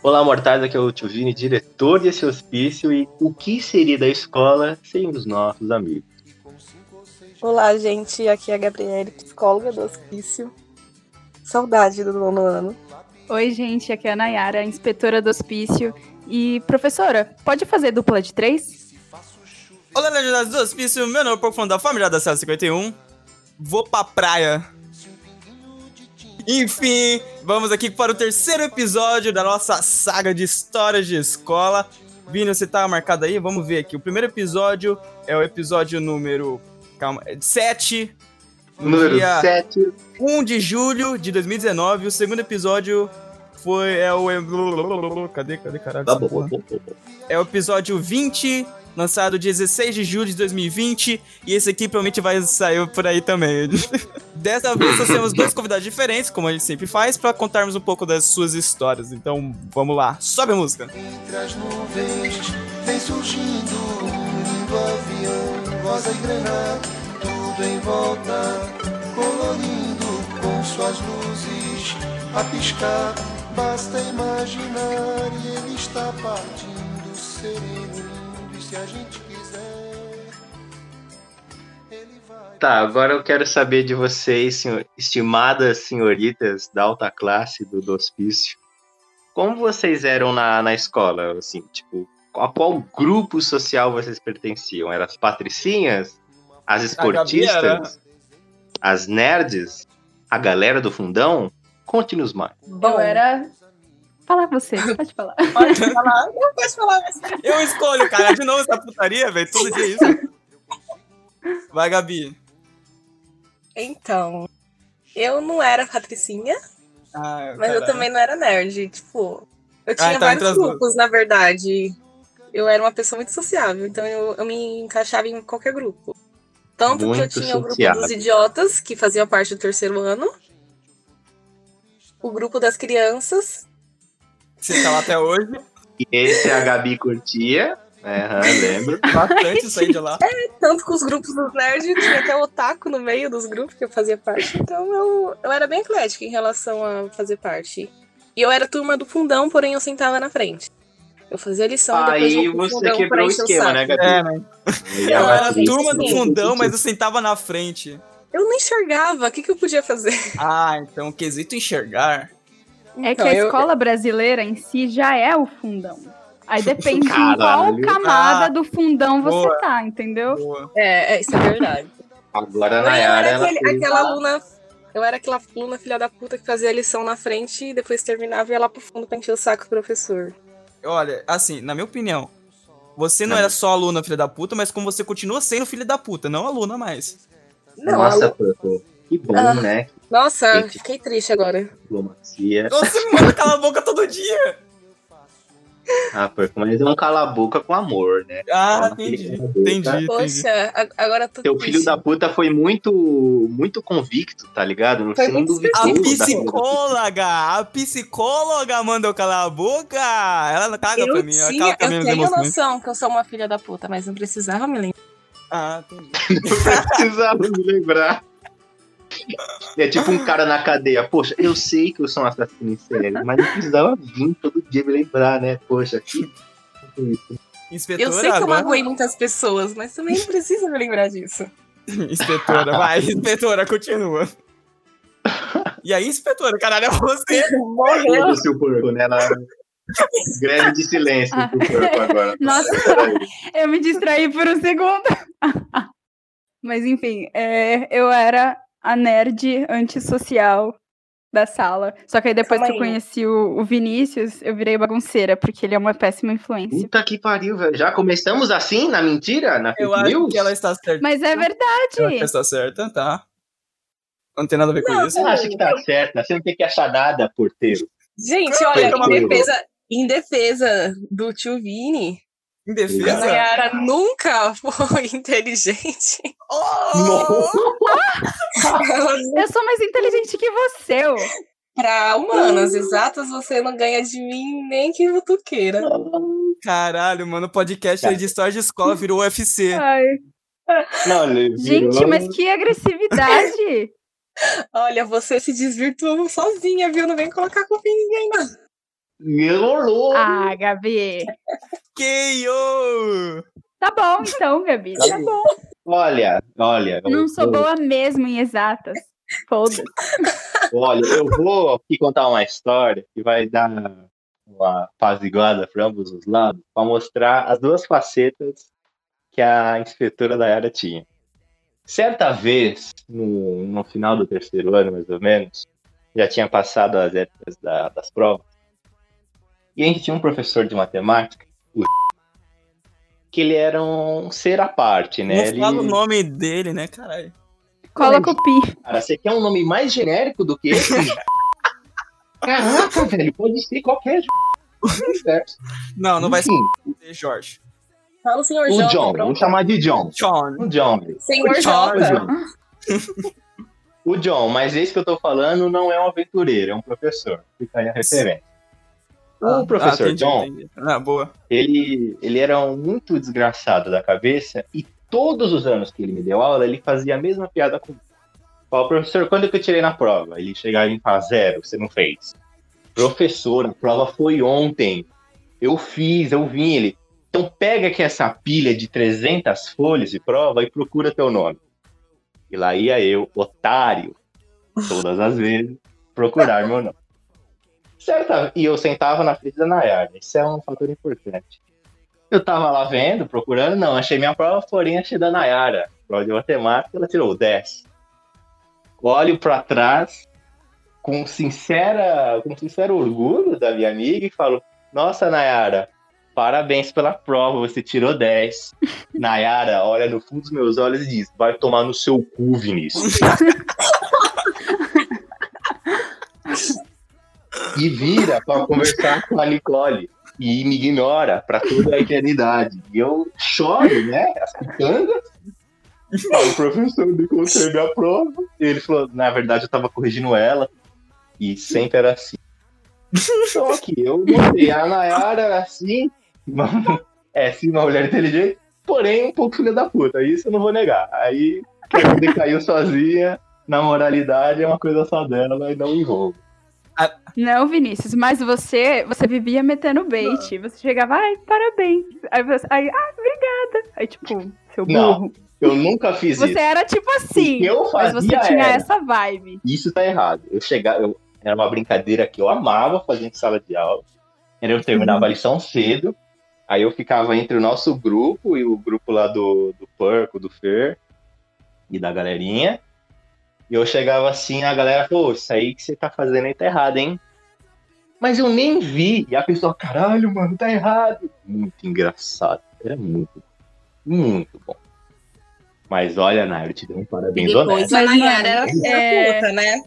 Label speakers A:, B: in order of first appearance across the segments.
A: Olá, mortais, aqui é o Tio Vini, diretor desse hospício, e o que seria da escola sem os nossos amigos?
B: Olá, gente, aqui é a Gabriele, psicóloga do hospício. Saudade do nono ano.
C: Oi, gente, aqui é a Nayara, inspetora do hospício. E, professora, pode fazer dupla de três?
D: Olá, legendários do hospício, meu nome é Pouco Falando da Família da Cela 51. Vou pra praia. Enfim, vamos aqui para o terceiro episódio da nossa saga de histórias de escola. Vini, você tá marcado aí? Vamos ver aqui. O primeiro episódio é o episódio número. Calma, 7.
A: Número
D: dia
A: 7.
D: 1 de julho de 2019. O segundo episódio foi. É o. Cadê, cadê, caralho?
A: Tá bom, bom, bom.
D: É o episódio 20, lançado dia 16 de julho de 2020. E esse aqui provavelmente vai sair por aí também. Dessa vez nós temos dois convidados diferentes, como a gente sempre faz, pra contarmos um pouco das suas histórias. Então vamos lá, sobe a música.
E: Entre as nuvens vem surgindo um lindo avião, rosa e granada, tudo em volta, colorindo com suas luzes a piscar. Basta imaginar e ele está partindo, sereno, se a gente quiser, ele vai.
A: Tá, agora eu quero saber de vocês, senhor- estimadas senhoritas da alta classe do, do hospício. Como vocês eram na, na escola, assim, tipo, a qual grupo social vocês pertenciam? Eram as patricinhas? As esportistas? As nerds? A galera do fundão? Conte-nos mais.
B: Bom,
C: Eu era. Fala você, pode falar.
B: Pode falar? Não pode falar, mas...
D: Eu escolho, cara, de novo essa putaria, velho, todo dia é isso. Vai, Gabi.
B: Então, eu não era patricinha,
D: Ah,
B: mas eu também não era nerd. Tipo, eu tinha
D: então entre
B: vários grupos, na verdade. Eu era uma pessoa muito sociável, então eu, eu me encaixava em qualquer grupo. Tanto que eu
A: Muito
B: tinha o grupo
A: sociável.
B: dos idiotas, que fazia parte do terceiro ano. O grupo das crianças.
D: Você tá lá até hoje.
A: E esse a Gabi curtia. É, aham, lembro.
D: Bastante sair de lá.
B: Tanto com os grupos dos nerds, tinha até o otaku no meio dos grupos que eu fazia parte. Então eu, eu era bem eclética em relação a fazer parte. E eu era turma do fundão, porém eu sentava na frente. Eu fazia lição e depois
A: Aí você
B: fundão
A: quebrou o esquema,
B: saco.
A: né, Gabi?
D: É, né? Eu era turma do fundão, mas eu sentava na frente.
B: Eu não enxergava, o que, que eu podia fazer?
D: Ah, então quesito enxergar.
C: É que
B: Então,
C: a
B: eu-
C: escola brasileira em si já é o fundão. Aí depende em qual camada
D: Ah,
C: do fundão você
D: boa.
C: tá, entendeu?
D: Boa.
B: É, é, isso é verdade.
A: Agora a
B: Eu
A: Nayara,
B: era
A: ela
B: aquele- aquela aluna. Eu era aquela aluna filha da puta que fazia a lição na frente e depois terminava e ia lá pro fundo pra encher o saco do professor.
D: Olha, assim, na minha opinião, você não
A: Ah.
D: era só aluna filha da puta, mas como você continua sendo filha da puta, não aluna mais.
B: Não,
A: Nossa,
B: alu-
A: Purple. Que bom,
B: Ah.
A: né?
B: Nossa,
A: Gente.
B: fiquei triste agora.
A: Diplomacia.
D: Você me manda calar a boca todo dia.
A: Ah, Purple, mas é um cala-boca com amor, né?
D: Ah, entendi. Entendi.
B: Poxa, a- agora tô
A: Teu
B: triste.
A: filho da puta foi muito, muito convicto, tá ligado?
B: Foi
A: não
B: muito
A: duvidou
D: A psicóloga, a psicóloga mandou calar a boca. Ela caga pra
B: Eu,
D: mim, ela
B: tinha,
D: caga pra
B: eu tenho noção que eu sou uma filha da puta, mas não precisava me lembrar.
D: Ah, entendi.
A: Não precisava me lembrar. É tipo um cara na cadeia. Poxa, eu sei que eu sou um assassino em série, mas não precisava vir todo dia me lembrar, né? Poxa, que...
D: Inspetora,
B: Eu sei que eu
D: agora...
B: magoei muitas pessoas, mas também não precisa me lembrar disso.
D: Inspetora, vai, inspetora, continua. E aí, inspetora, caralho, é você.
B: Morreu.
A: O porco, né? Ela... Greve de silêncio
C: Ah.
A: pro agora.
C: Nossa, eu me distraí por um segundo. Mas enfim, é, eu era a nerd antissocial da sala. Só que aí depois
B: Calma
C: que eu
B: aí.
C: conheci o, o Vinícius, eu virei bagunceira, porque ele é uma péssima influência.
A: Puta que pariu, velho. Já começamos assim, na mentira? Na
D: Eu
A: fake
D: acho
A: news?
D: que ela está certa.
C: Mas é
D: Eu acho que
C: verdade.
D: está certa, tá. Não tem nada a ver com isso.
A: Você acha que tá certa? Você não tem que achar nada, porteiro.
B: Gente, olha, em defesa, em defesa do tio Vini,
D: Em
B: a
D: defesa.
B: Nayara nunca foi inteligente.
D: Oh!
C: Eu sou mais inteligente que você. ô.
B: Pra humanas exatas, você não ganha de mim nem que votuqueira.
D: Caralho, mano, o podcast aí de história de escola virou UFC.
C: Ai.
A: Não,
C: Gente,
A: virou-
C: mas que agressividade.
B: Olha, você se desvirtuou sozinha, viu? Não vem colocar culpa em ninguém, não.
A: Rolou.
C: Ah, Gabi.
D: KO!
C: Tá bom, então, Gabi. Tá bom.
A: Olha, olha.
C: Não
A: eu-
C: sou
A: eu-
C: boa mesmo em exatas. Foda-se.
A: Olha, eu vou aqui contar uma história que vai dar uma apaziguada para ambos os lados, para mostrar as duas facetas que a inspetora da área tinha. Certa vez, no, no final do terceiro ano, mais ou menos, já tinha passado as épocas da- das provas, e a gente tinha um professor de matemática, o que ele era um ser à parte, né?
D: Não
A: Ele-
D: fala o nome dele, né, caralho?
C: Coloca o pi.
A: Cara, você quer um nome mais genérico do que esse? Caraca, velho, pode ser qualquer
D: Não, não vai ser Jorge.
B: Fala o senhor
A: o
B: Jota,
A: John,
B: pronto.
A: vou chamar de John.
D: John.
A: O John.
B: Senhor
A: O. John. O John, mas esse que eu tô falando não é um aventureiro, é um professor. Fica aí a referência. O professor
D: Ah,
A: John,
D: entendi. Ah, boa.
A: ele, ele era um muito desgraçado da cabeça e todos os anos que ele me deu aula, ele fazia a mesma piada comigo. Falava, professor, quando que eu tirei na prova? Ele chegava e falava, zero, você não fez. Professor, a prova foi ontem. Eu fiz, eu vim. Ele, então pega aqui essa pilha de 300 folhas de prova e procura teu nome. E lá ia eu, otário, todas as vezes, procurar meu nome. Certa, e eu sentava na frente da Nayara. Isso é um fator importante. Eu tava lá vendo, procurando, não, achei minha prova, porém achei da Nayara. Prova de matemática, ela tirou 10. Olho pra trás, com sincera, com sincero orgulho da minha amiga e falo: Nossa, Nayara, parabéns pela prova, você tirou 10. Nayara olha no fundo dos meus olhos e diz: Vai tomar no seu cu, Vinícius. e vira pra conversar com a Nicole e me ignora pra toda a eternidade. E eu choro, né? As pitangas. Falo, professor, eu encontrei minha prova. E ele falou, na verdade, eu tava corrigindo ela. E sempre era assim. Então aqui, eu mostrei a Nayara era assim. É, sim, uma mulher inteligente, porém um pouco filha da puta. Isso eu não vou negar. Aí, que a caiu sozinha, na moralidade, é uma coisa só dela e não envolve.
C: Não, Vinícius, mas você, você vivia metendo bait. Você chegava, ai, parabéns. Aí você, aí, ah, obrigada. Aí, tipo, seu
A: Não,
C: burro.
A: Eu nunca fiz
C: Você
A: isso.
C: era tipo assim.
A: O que eu
C: Mas
A: fazia
C: você tinha
A: era-
C: essa vibe.
A: Isso tá errado. Eu chegava, eu, era uma brincadeira que eu amava fazer em sala de aula. Eu terminava a lição cedo, aí eu ficava entre o nosso grupo e o grupo lá do, do Perco, do Fer e da galerinha. E eu chegava assim, a galera, pô, isso aí que você tá fazendo aí tá errado, hein? Mas eu nem vi. E a pessoa, caralho, mano, tá errado. Muito engraçado. Era muito, muito bom. Mas olha, Nair, eu te dei um parabéns
B: depois
A: honesto.
B: a
C: Mas,
B: Nayara era
C: é-
B: puta, né?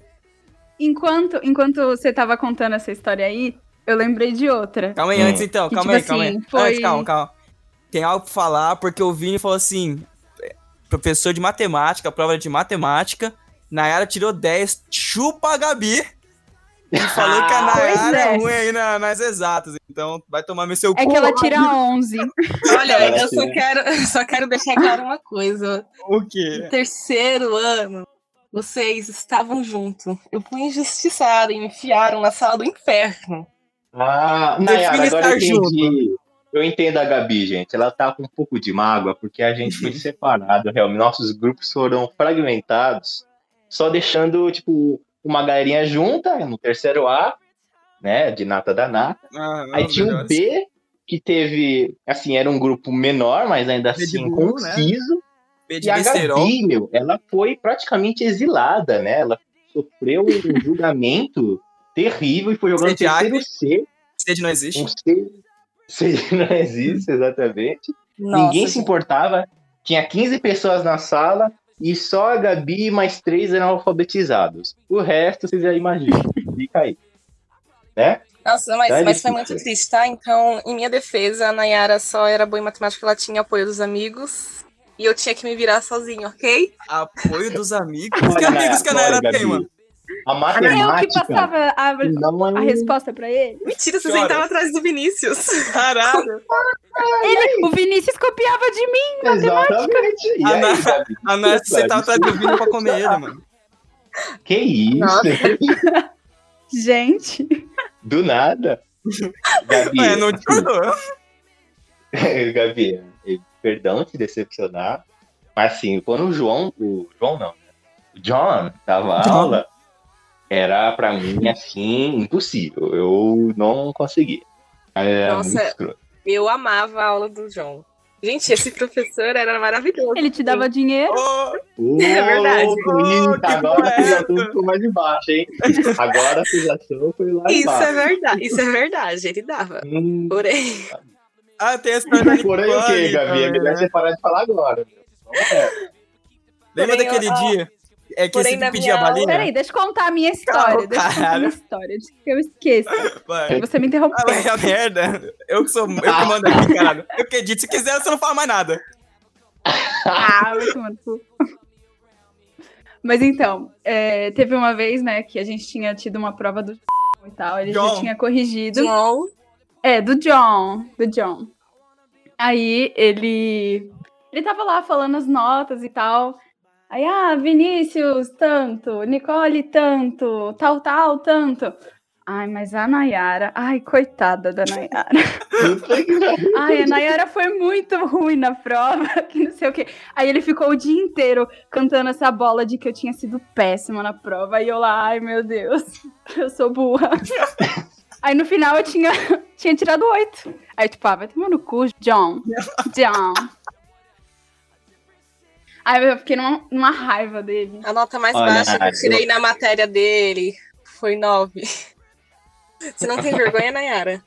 C: Enquanto, enquanto você tava contando essa história aí, eu lembrei de outra.
D: Calma aí,
A: Hum.
D: antes então,
C: Que,
D: calma
C: tipo
D: aí, calma aí.
C: assim, foi-
D: Antes, calma, calma. Tem algo pra falar, porque o Vini falou assim: professor de matemática, prova de matemática, Nayara tirou 10, chupa a Gabi. E falou que a
A: Ah,
D: Nayara
C: é.
D: é ruim aí na- nas exatas. Então vai tomar meu seu
C: É que ela tira 11.
B: Olha, eu só quero, só quero deixar claro uma coisa.
D: O quê?
B: No terceiro ano, vocês estavam juntos. Eu fui injustiçada e me enfiaram na sala do inferno.
A: Ah, Nayara, agora eu entendi. Eu entendo a Gabi, gente. Ela tá com um pouco de mágoa, porque a gente foi separado, realmente. Nossos grupos foram fragmentados, só deixando, tipo, uma galerinha junta no terceiro A, né? De nata da nata.
D: Ah,
A: Aí
D: não,
A: tinha o
D: melhores.
A: B, que teve, assim, era um grupo menor, mas ainda
D: B
A: assim
D: burro, né?
A: conciso.
D: B de
A: E a. Gabi, meu, ela foi praticamente exilada, né? Ela sofreu um julgamento terrível e foi jogando
D: Sede
A: terceiro. C.
D: Sede não existe.
A: Um C, C não existe, exatamente.
B: Nossa,
A: Ninguém se
B: gente.
A: importava. Tinha 15 pessoas na sala e só a Gabi e mais três eram alfabetizados. O resto, vocês já imaginam. Fica aí. Né?
B: Nossa, mas,
A: Dá
B: mas foi muito triste, tá? Então, em minha defesa, a Nayara só era boa em matemática, ela tinha apoio dos amigos. E eu tinha que me virar sozinho, ok?
D: Apoio dos amigos. que amigos que a Nayara tem, mano?
A: A
C: Eu
A: matemática
C: que passava a,
A: não é
C: a resposta pra ele.
B: Mentira, você
D: Chora.
B: sentava atrás do Vinícius.
D: Caralho.
C: ele. O Vinícius copiava de mim.
A: Exatamente. E
D: A
A: aí?
D: A Nayara, você tava atrás do Vini pra comer ele, mano.
A: Que isso?
C: Gente.
A: Do nada. Gabi,
D: É, não discordou.
A: Gabi, eh, perdão te decepcionar, mas assim, quando o João, o João não, né? o John
D: John.
A: aula, era pra mim assim, impossível. Eu não conseguia. Era
B: Nossa. Eu amava a aula do João. Gente, esse professor era maravilhoso.
C: Ele te dava dinheiro?
D: Ô,
B: É verdade.
D: Oh,
A: Eita,
D: que
A: agora a acusação ficou mais embaixo, hein? Agora a acusação foi lá
B: Isso
A: embaixo.
B: é verdade, isso é verdade, ele dava.
A: Hum,
B: Porém,
D: Ah, tem a história
A: Porém o quê, Gabi? É melhor
D: né?
A: você parar de falar agora. é.
D: Lembra daquele
B: eu-
D: dia? É que
B: porém,
D: você pedia a
B: minha
D: balinha?
C: Peraí, deixa eu contar a minha história.
D: Calma,
C: deixa eu contar a minha história. eu esqueça.
D: Vai.
C: Você me
D: Ah,
C: interrompeu.
D: vai a merda. Eu que sou. Eu que mando aqui, caralho. Eu que edito. Se quiser, você não fala mais nada.
C: Ah, vai cu. Mas então, é, teve uma vez, né, que a gente tinha tido uma prova do e tal, ele
D: John.
C: já tinha corrigido.
B: João,
C: É, do John, do John. Aí ele ele tava lá falando as notas e tal. Aí, ah, Vinícius, tanto, Nicole, tanto, tal, tal, tanto. Ai, mas a Nayara, ai, coitada da Nayara. Ai, a Nayara foi muito ruim na prova, que não sei o quê. Aí ele ficou o dia inteiro cantando essa bola de que eu tinha sido péssima na prova. Aí eu lá, ai meu Deus, eu sou burra. Aí no final eu tinha, tinha tirado oito. Aí tipo, ah, vai tomar no cu, John. John. Aí eu fiquei numa, numa raiva dele.
B: a nota mais
A: Olha,
B: baixa que eu
A: eu-
B: tirei na matéria dele foi nove. Você não tem vergonha, Nayara?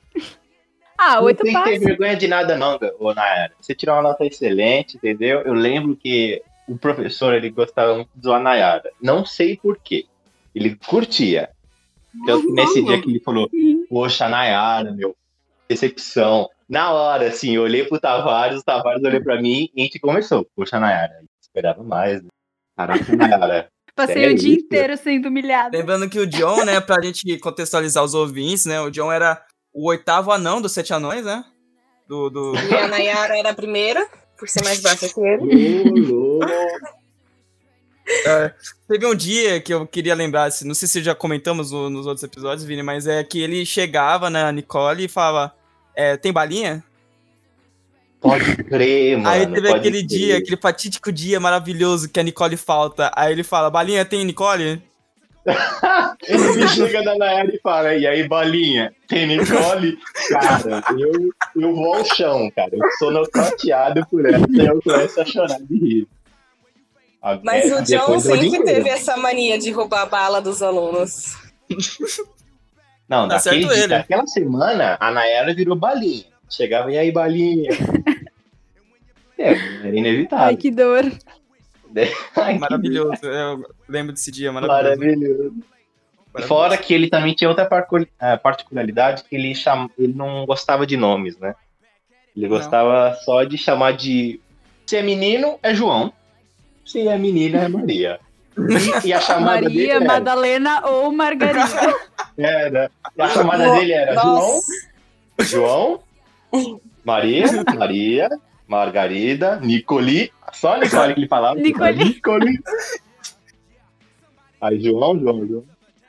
C: Ah,
A: Não
C: oito
A: tem que ter
C: passos.
A: vergonha de nada, não, ô Nayara. Você tirou uma nota excelente, entendeu? Eu lembro que o professor ele gostava muito do Nayara. Não sei por quê. Ele curtia. Tanto que nesse dia que ele falou, poxa, Nayara, meu, decepção. Na hora, assim, eu olhei pro Tavares, o Tavares olhou pra mim e a gente conversou. Poxa, Nayara, esperava mais. Né? Caraca.
C: Passei
A: É
C: o dia
A: isso?
C: inteiro sendo humilhada.
D: Lembrando que o John, né, pra gente contextualizar os ouvintes, né? O John era o oitavo anão dos sete anões, né? Do. do...
B: E a Nayara era a primeira, por ser mais baixa que ele.
A: Louco.
D: Teve um dia que eu queria lembrar, assim, não sei se já comentamos no- nos outros episódios, Vini, mas é que ele chegava na Nicole e falava: é, tem balinha?
A: Pode crer, mano.
D: Aí teve aquele
A: crer.
D: dia, aquele fatídico dia maravilhoso que a Nicole falta. Aí ele fala: balinha tem Nicole?
A: Ele chega da Nayara e fala, e aí, bolinha, tem Nicole? Cara, eu, eu vou ao chão, cara. Eu sou nocauteado por essa e eu começo a chorar de rir. A-
B: Mas
A: é,
B: o John sempre teve essa mania de roubar a bala dos alunos.
A: Não,
D: Tá
A: daquele
D: certo
A: dia, daquela semana, a Nayara virou balinha. Chegava, e aí, balinha? é, era inevitável.
C: Ai, que dor.
A: Ai, que
D: Maravilhoso. Eu lembro desse dia, maravilhoso.
A: Maravilhoso. Fora que ele também tinha outra eh, particularidade que ele, cham... ele não gostava de nomes, né? Ele
D: Não.
A: gostava só de chamar de. Se é menino, é João. Se é menina, é Maria. E, e a chamada dele
C: Maria,
A: era,
C: Madalena ou Margarida.
A: era- e a chamada dele era João, João, Maria, Maria, Margarida, Nicoli. Só a Nicole que ele falava.
C: Nicoli.
A: Nicoli. Aí João, João, João.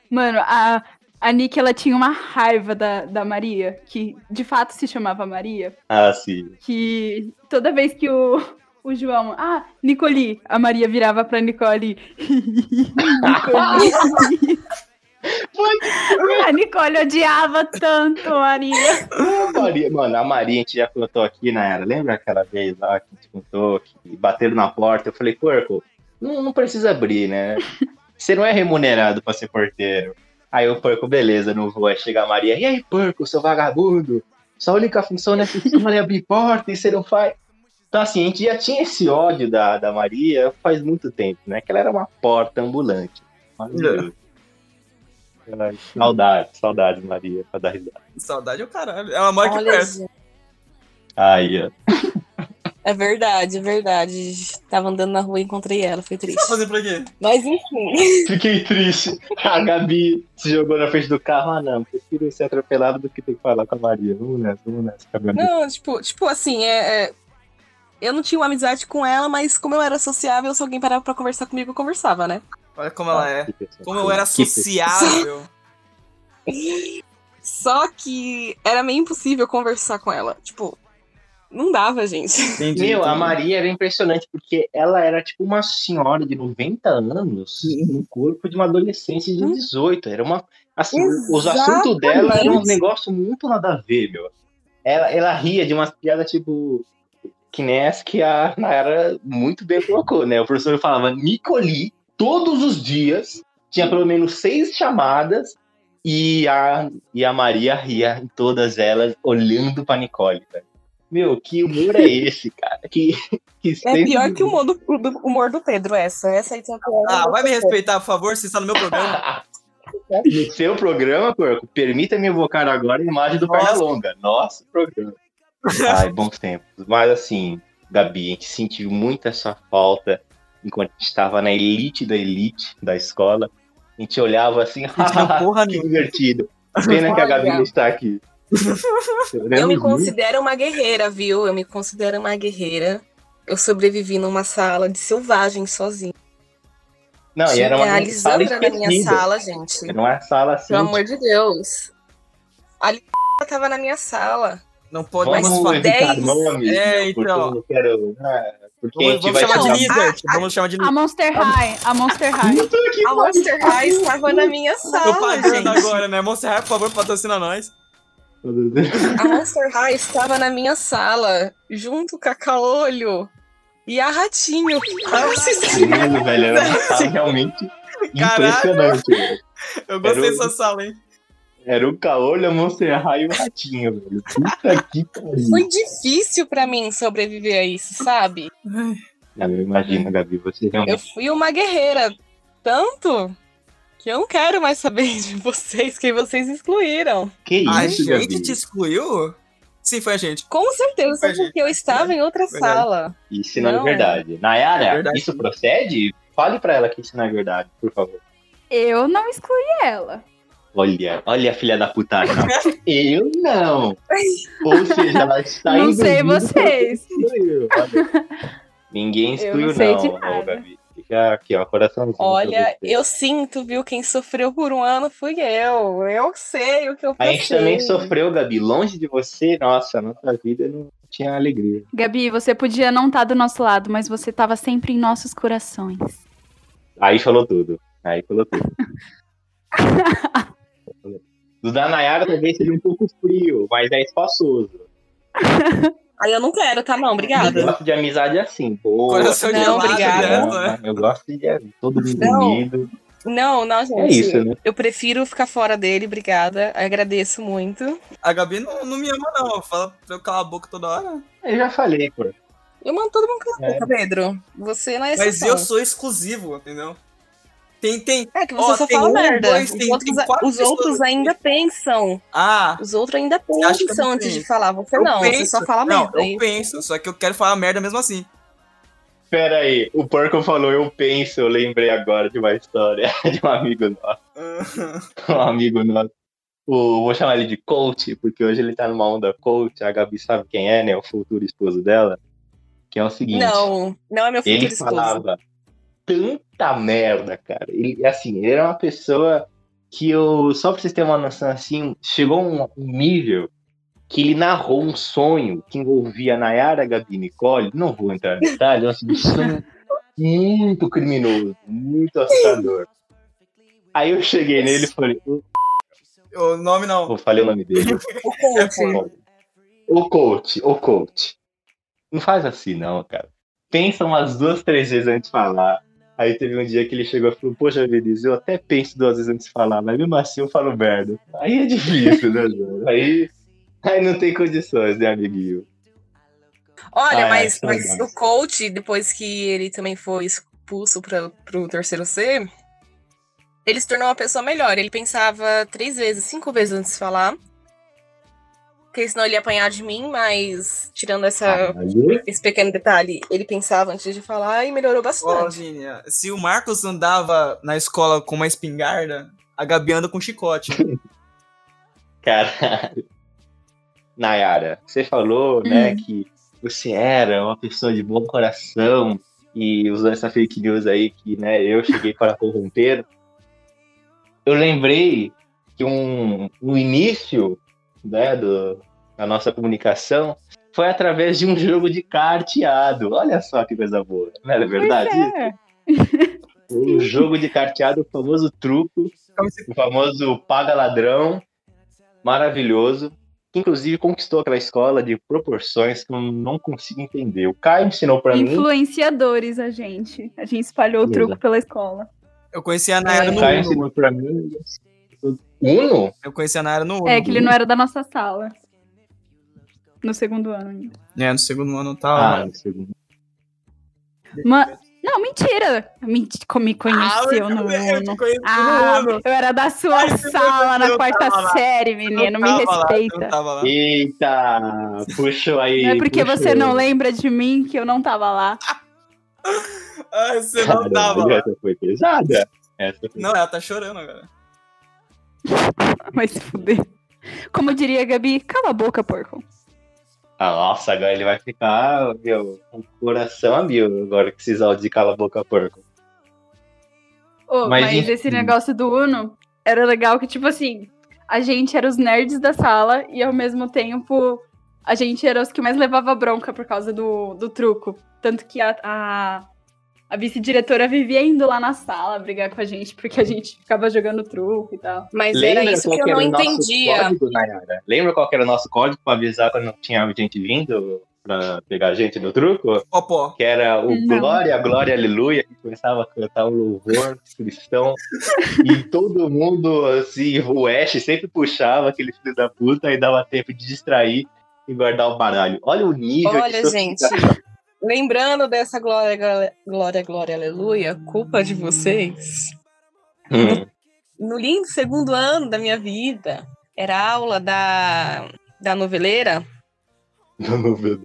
C: Mano, a, a Nick, ela tinha uma raiva da, da Maria, que de fato se chamava Maria,
A: Ah, sim.
C: que toda vez que o, o João, ah, Nicoli, a Maria virava pra Nicole. Nicoli. a Nicole odiava tanto a Maria.
A: Maria, mano, a Maria, a gente já contou aqui na era. Lembra aquela vez lá que a gente contou, que bateram na porta? Eu falei, porco, não, não precisa abrir, né? Você não é remunerado pra ser porteiro. Aí o porco, beleza, não vou. Aí chega a Maria, e aí, porco, seu vagabundo? Sua única função nessa escola é abrir porta e você não faz. Então, assim, a gente já tinha esse ódio da, da Maria faz muito tempo, né? Que ela era uma porta ambulante. Maravilhoso. Ai, Saudades, saudades, Maria, pra dar risada.
D: Saudade é o caralho. Ela mora aqui perto.
A: Aí, ó.
B: é verdade, é verdade. Tava andando na rua e encontrei ela, foi
D: Tá
B: triste.
D: fazendo por quê?
B: Mas enfim.
A: Fiquei triste. A Gabi se jogou na frente do carro. Ah, não. Prefiro ser atropelado do que ter que falar com a Maria. Vamos nessa, vamos nessa.
B: Não, tipo, tipo assim, é, é- eu não tinha uma amizade com ela, mas como eu era sociável, se alguém parava pra conversar comigo, eu conversava, né?
D: Olha como ela é.
A: Que pessoa.
D: Como eu era sociável.
B: Só que era meio impossível conversar com ela. Tipo, não dava, gente.
D: Entendi,
A: Meu, a
D: entendi.
A: Maria era impressionante, porque ela era tipo uma senhora de 90 anos no corpo de uma adolescente de 18. Era uma. Assim, os assuntos dela eram um negócio muito nada a ver, meu. Ela, ela ria de umas piadas tipo. Que nem essa que a Nayara muito bem colocou, né? O professor falava Nicoli todos os dias, tinha pelo menos seis chamadas, e a, e a Maria ria em todas elas, olhando pra Nicole, velho. Meu, que humor é esse, cara? Que, que
B: É
A: sempre-
B: pior que o humor do, do- humor do Pedro, essa. Essa aí tem pior.
D: Ah, vai me respeitar, por favor, você está no meu programa.
A: No seu programa, porco, permita-me evocar agora a imagem do
D: Nossa.
A: Pernalonga. Nosso programa. Ai, bons tempos. Mas assim, Gabi, a gente sentiu muito essa falta enquanto a gente estava na elite da elite da escola. A gente olhava assim,
D: porra
A: que divertido. Pena que a Gabi não está aqui.
B: Eu me considero uma guerreira, viu? Eu me considero uma guerreira. Eu sobrevivi numa sala de selvagem sozinha.
A: Não, e era
B: Tinha
A: uma
B: a
A: sala
B: Lisandra na minha sala, gente.
A: Era uma sala assim.
B: Pelo amor de Deus. A Lisandra tava na minha sala.
D: Não podemos
A: Vamos
D: falar.
A: evitar
B: dez.
A: nomes.
D: É,
A: Porque
D: então.
A: eu não quero. ah, Porque a
D: Vamos,
A: gente
D: vamos
A: vai
D: chamar de Lizard. Vamos chamar de
C: A. Monster High, a Monster High.
B: A Monster High estava na minha sala,
D: pagando
B: gente.
D: agora, né? Monster High, por favor, patrocina nós.
B: A Monster High estava na minha sala, junto com a Caolho e a Ratinho. Tava assistindo.
A: Menino, velho, era uma sala realmente
D: Caralho.
A: impressionante. velho.
D: Eu gostei dessa sala, hein?
A: Era o Caolho, a Monster High e o Ratinho, velho. Puta que pariu.
B: Foi difícil pra mim sobreviver a isso, sabe?
A: Ah, Eu imagino, Gabi, você
B: Eu
A: realmente.
B: fui uma guerreira. Tanto que eu não quero mais saber de vocês, que vocês excluíram.
A: Que
D: A
A: isso,
D: gente
A: Gabi?
D: te excluiu? Sim, foi a gente.
B: Com certeza,
D: Foi,
B: porque eu estava em outra
D: Verdade.
B: sala.
A: Isso não, é
B: Não.
A: verdade. Nayara,
D: É verdade.
A: isso procede? Fale pra ela que isso não é verdade, por favor.
C: Eu não excluí ela.
A: Olha, olha a filha da putagem. não. Eu não. Ou seja, ela está
C: Não sei vocês.
A: que excluiu. Olha. Ninguém
C: Eu
A: excluiu,
C: não sei
A: não,
C: de
A: ô,
C: nada.
A: Gabi. Fica aqui, ó, coraçãozinho.
B: Olha, eu sinto, viu? Quem sofreu por um ano fui eu. Eu sei o que eu
A: A
B: passei.
A: gente também sofreu, Gabi. Longe de você, nossa, a nossa vida não tinha alegria.
C: Gabi, você podia não estar do nosso lado, mas você estava sempre em nossos corações.
A: Aí falou tudo. Aí falou tudo. Do da Nayara talvez seja um pouco frio, mas é espaçoso.
B: Aí eu não quero, tá? Não,
A: Eu
B: obrigada.
A: gosto de amizade assim.
D: Coração de
B: Não, obrigada.
D: né?
A: Eu gosto de todo mundo
B: Não.
A: unido.
B: Não, não, gente.
A: É isso, né?
B: Eu prefiro ficar fora dele, obrigada. Agradeço muito.
D: A Gabi não, não me ama, não. Fala pra eu calar a boca toda hora.
A: Eu já falei, pô.
B: Eu mando todo mundo com a
A: É.
B: boca, Pedro. Você não é
D: Mas
B: exceção.
D: eu sou exclusivo, entendeu? Tem, tem.
B: É que você
D: Ó,
B: só fala
D: um,
B: merda.
D: dois,
B: os
D: tem-
B: outros,
D: tem
B: os outros ainda pensam.
D: Ah,
B: Os outros ainda pensam antes de
D: penso?
B: falar. Você
D: eu
B: não, você
D: penso.
B: só fala
D: Não,
B: merda.
D: eu penso, só que eu quero falar merda mesmo assim.
A: Pera aí, o Porco falou eu penso, eu lembrei agora de uma história de um amigo nosso. Um amigo nosso. O, vou chamar ele de coach, porque hoje ele tá numa onda coach. A Gabi sabe quem é, né? O futuro esposo dela. Que é o seguinte.
B: Não, não é meu futuro
A: ele
B: esposo.
A: falava tanta merda, cara. Ele, assim, ele era uma pessoa que eu, só pra vocês terem uma noção assim, chegou a um, nível que ele narrou um sonho que envolvia Nayara, Gabi e Nicole. Não vou entrar em detalhes, mas um sonho muito criminoso, muito assustador. Aí eu cheguei nele e falei,
D: O nome não.
A: eu falei o nome dele.
B: Coach.
A: O coach, o coach. Não faz assim, não, cara. Pensa umas duas, três vezes antes de falar. Aí teve um dia que ele chegou e falou, poxa, Vinícius, eu até penso duas vezes antes de falar, mas mesmo assim eu falo merda. Aí é difícil, né? Aí, aí não tem condições, né, amiguinho?
B: Olha,
A: Ah,
B: mas,
A: é,
B: mas o coach, depois que ele também foi expulso para pro terceiro C, ele se tornou uma pessoa melhor. Ele pensava três vezes, cinco vezes antes de falar. Porque senão ele ia apanhar de mim, mas tirando essa,
A: Aí,
B: esse pequeno detalhe, ele pensava antes de falar e melhorou bastante.
D: Se o Marcos andava na escola com uma espingarda, a Gabi anda com chicote.
A: Caralho. Nayara, você falou, né,
B: Hum.
A: que você era uma pessoa de bom coração e usou essa fake news aí que, né, eu cheguei para corromper. Eu lembrei que um, um início né, do, da nossa comunicação foi através de um jogo de carteado. Olha só que coisa boa, não é verdade?
C: Pois é.
A: O jogo de carteado, o famoso truco, o famoso paga ladrão, maravilhoso, que inclusive conquistou aquela escola de proporções que eu não consigo entender. O Caio ensinou pra mim.
C: Influenciadores, a gente. A gente espalhou o truco pela escola.
D: Eu conheci a Nayara
A: O
D: no
A: Caio ensinou pra mim. Uno?
D: Eu conheci a Nayara no Uno.
C: É, que ele não era da nossa sala. No segundo ano ainda.
D: É, no segundo ano
A: Ah,
D: tá.
A: no segundo.
C: Ma- Não, mentira! Me, me conheceu no
D: eu te
C: Uno. Ah,
D: no Uno.
C: eu era da sua
D: Ai,
C: sala
D: não
C: na quarta
D: tava
C: série, menino. Me
D: tava não
C: respeita.
D: tava lá.
A: Eita! Puxou aí.
C: Não é porque
A: puxou.
C: você não lembra de mim que eu não tava lá.
D: Ai, você não
A: Caramba,
D: tava lá.
A: Essa foi pesada. Essa foi
D: Não, ela tá chorando agora.
C: Vai se fuder. Como diria a Gabi, cala a boca, porco.
A: Ah, nossa, agora ele vai ficar, meu, com o coração a mil agora que esses áudios de cala a boca porco.
C: Ô,
A: Mas,
C: mas esse negócio do Uno era legal que, tipo assim, a gente era os nerds da sala e ao mesmo tempo a gente era os que mais levava bronca por causa do, do truco. Tanto que a, a, a vice-diretora vivia indo lá na sala brigar com a gente porque a gente ficava jogando truco e tal.
B: Mas era isso que eu
A: era
B: não entendia.
A: Código? Lembra qual que era o nosso código pra avisar quando não tinha gente vindo pra pegar a gente no truco?
D: Popó.
A: Que era o
C: Não.
A: Glória, Glória, Aleluia, que começava a cantar um louvor cristão. e todo mundo, assim, o Ash sempre puxava aquele filho da puta e dava tempo de distrair e guardar o baralho. Olha o nível
B: Olha, gente. Lembrando dessa glória, glória, glória, aleluia, culpa de vocês.
A: Hum.
B: No lindo segundo ano da minha vida, era aula da, da noveleira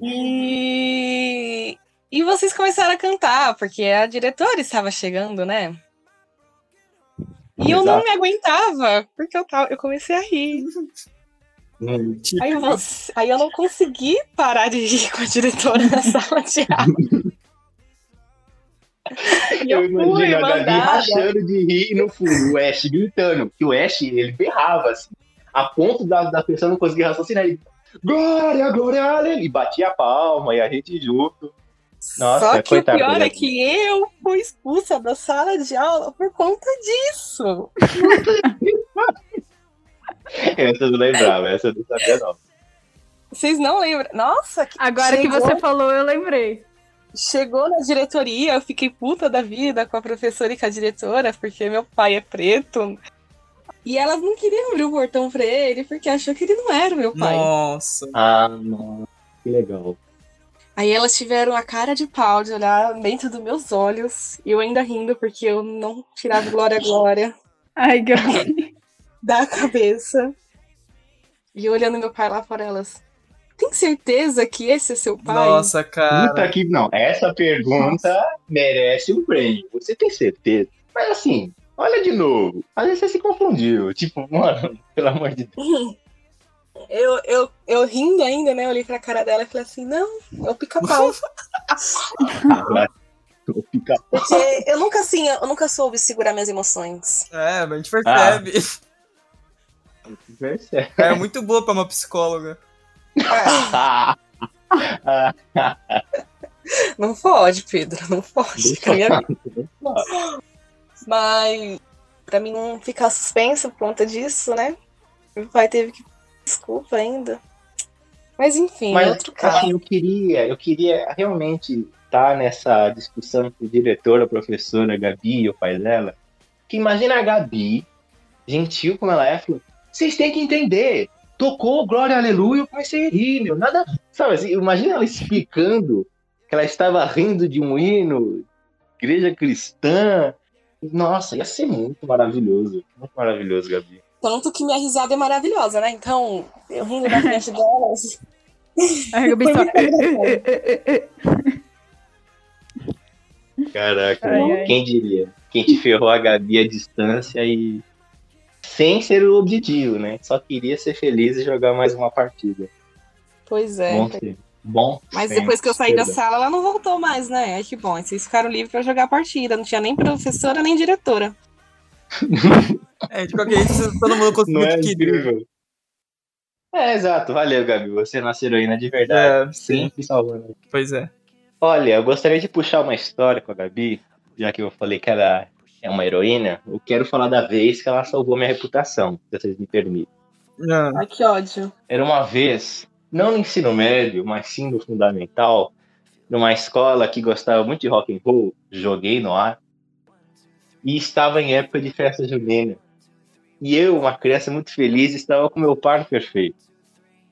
B: e, e vocês começaram a cantar, porque a diretora estava chegando, né? E eu não me aguentava, porque eu, tava, eu comecei a rir.
A: Hum.
B: Aí, você- aí eu não consegui parar de rir com a diretora na sala de aula. E
A: Eu
B: eu
A: imagino a Gabi rachando de rir e no fundo, o Ash gritando. Que o Ash, ele berrava, assim, a ponto da, da pessoa não conseguir raciocinar. Ele, glória, glória, aleluia. E batia a palma e a gente junto. Nossa,
B: Só que o pior é que eu fui expulsa da sala de aula por conta disso.
A: Essa eu não lembrava, essa eu não sabia não.
B: Vocês não lembram? Nossa, que
C: Agora que
B: chegou,
C: você falou, eu lembrei.
B: chegou na diretoria, eu fiquei puta da vida com a professora e com a diretora, porque meu pai é preto. E elas não queriam abrir o portão pra ele, porque achou que ele não era o meu pai.
D: Nossa.
A: Ah, nossa, que legal.
B: Aí elas tiveram a cara de pau de olhar dentro dos meus olhos, e eu ainda rindo, porque eu não tirava glória, glória.
C: Ai, Gabi.
B: Da cabeça. E olhando meu pai lá fora, elas. Tem certeza que esse é seu pai?
D: Nossa, cara.
A: Puta que não. Essa pergunta merece um prêmio. Você tem certeza? Mas assim, olha de novo. Às vezes você se confundiu. Tipo, mano, pelo amor de Deus.
B: Eu, eu, eu rindo ainda, né? Eu olhei pra cara dela e falei assim: não, é o pica-pau. Porque eu nunca assim, eu nunca soube segurar minhas emoções.
D: É, a gente percebe. É muito boa pra uma psicóloga.
B: Não pode, Pedro, não pode. vida. Mas, pra mim não ficar suspensa por conta disso, né? Meu pai teve que. Desculpa ainda. Mas enfim,
A: Mas
B: outro caso.
A: assim, eu queria, eu queria realmente estar nessa discussão entre o diretor, a professora, a Gabi e o pai dela. Que imagina a Gabi, gentil como ela é, falou: vocês têm que entender. Tocou Glória Aleluia, eu comecei a rir, meu. Nada. Sabe assim, imagina ela explicando que ela estava rindo de um hino, igreja cristã. Nossa, ia ser muito maravilhoso. Muito maravilhoso, Gabi.
B: Tanto que minha risada é maravilhosa, né? Então, eu rindo da frente delas.
C: Ai, Gabi só.
A: Caraca,
C: Ai, ai.
A: quem diria? Quem te ferrou a Gabi à distância e sem ser o objetivo, né? Só queria ser feliz e jogar mais uma partida.
B: Pois é.
A: Bom, ser. bom.
B: Mas depois que eu saí da sala, ela não voltou mais, né? Ai, que bom. Vocês ficaram livres pra jogar a partida. Não tinha nem professora nem diretora.
D: É, de qualquer jeito, todo mundo conseguiu
A: é
D: adquirir.
A: incrível? É, exato. Valeu, Gabi. Você é nossa heroína de verdade.
D: É, sim.
A: Sempre salvando.
D: Pois é.
A: Olha, eu gostaria de puxar uma história com a Gabi, já que eu falei que ela é uma heroína. Eu quero falar da vez que ela salvou minha reputação, se vocês me permitem.
D: Não.
B: Ai, que ódio.
A: Era uma vez, não no ensino médio, mas sim no fundamental, numa escola que gostava muito de rock and roll, joguei no ar, e estava em época de festa junina. E eu, uma criança muito feliz, estava com meu par perfeito.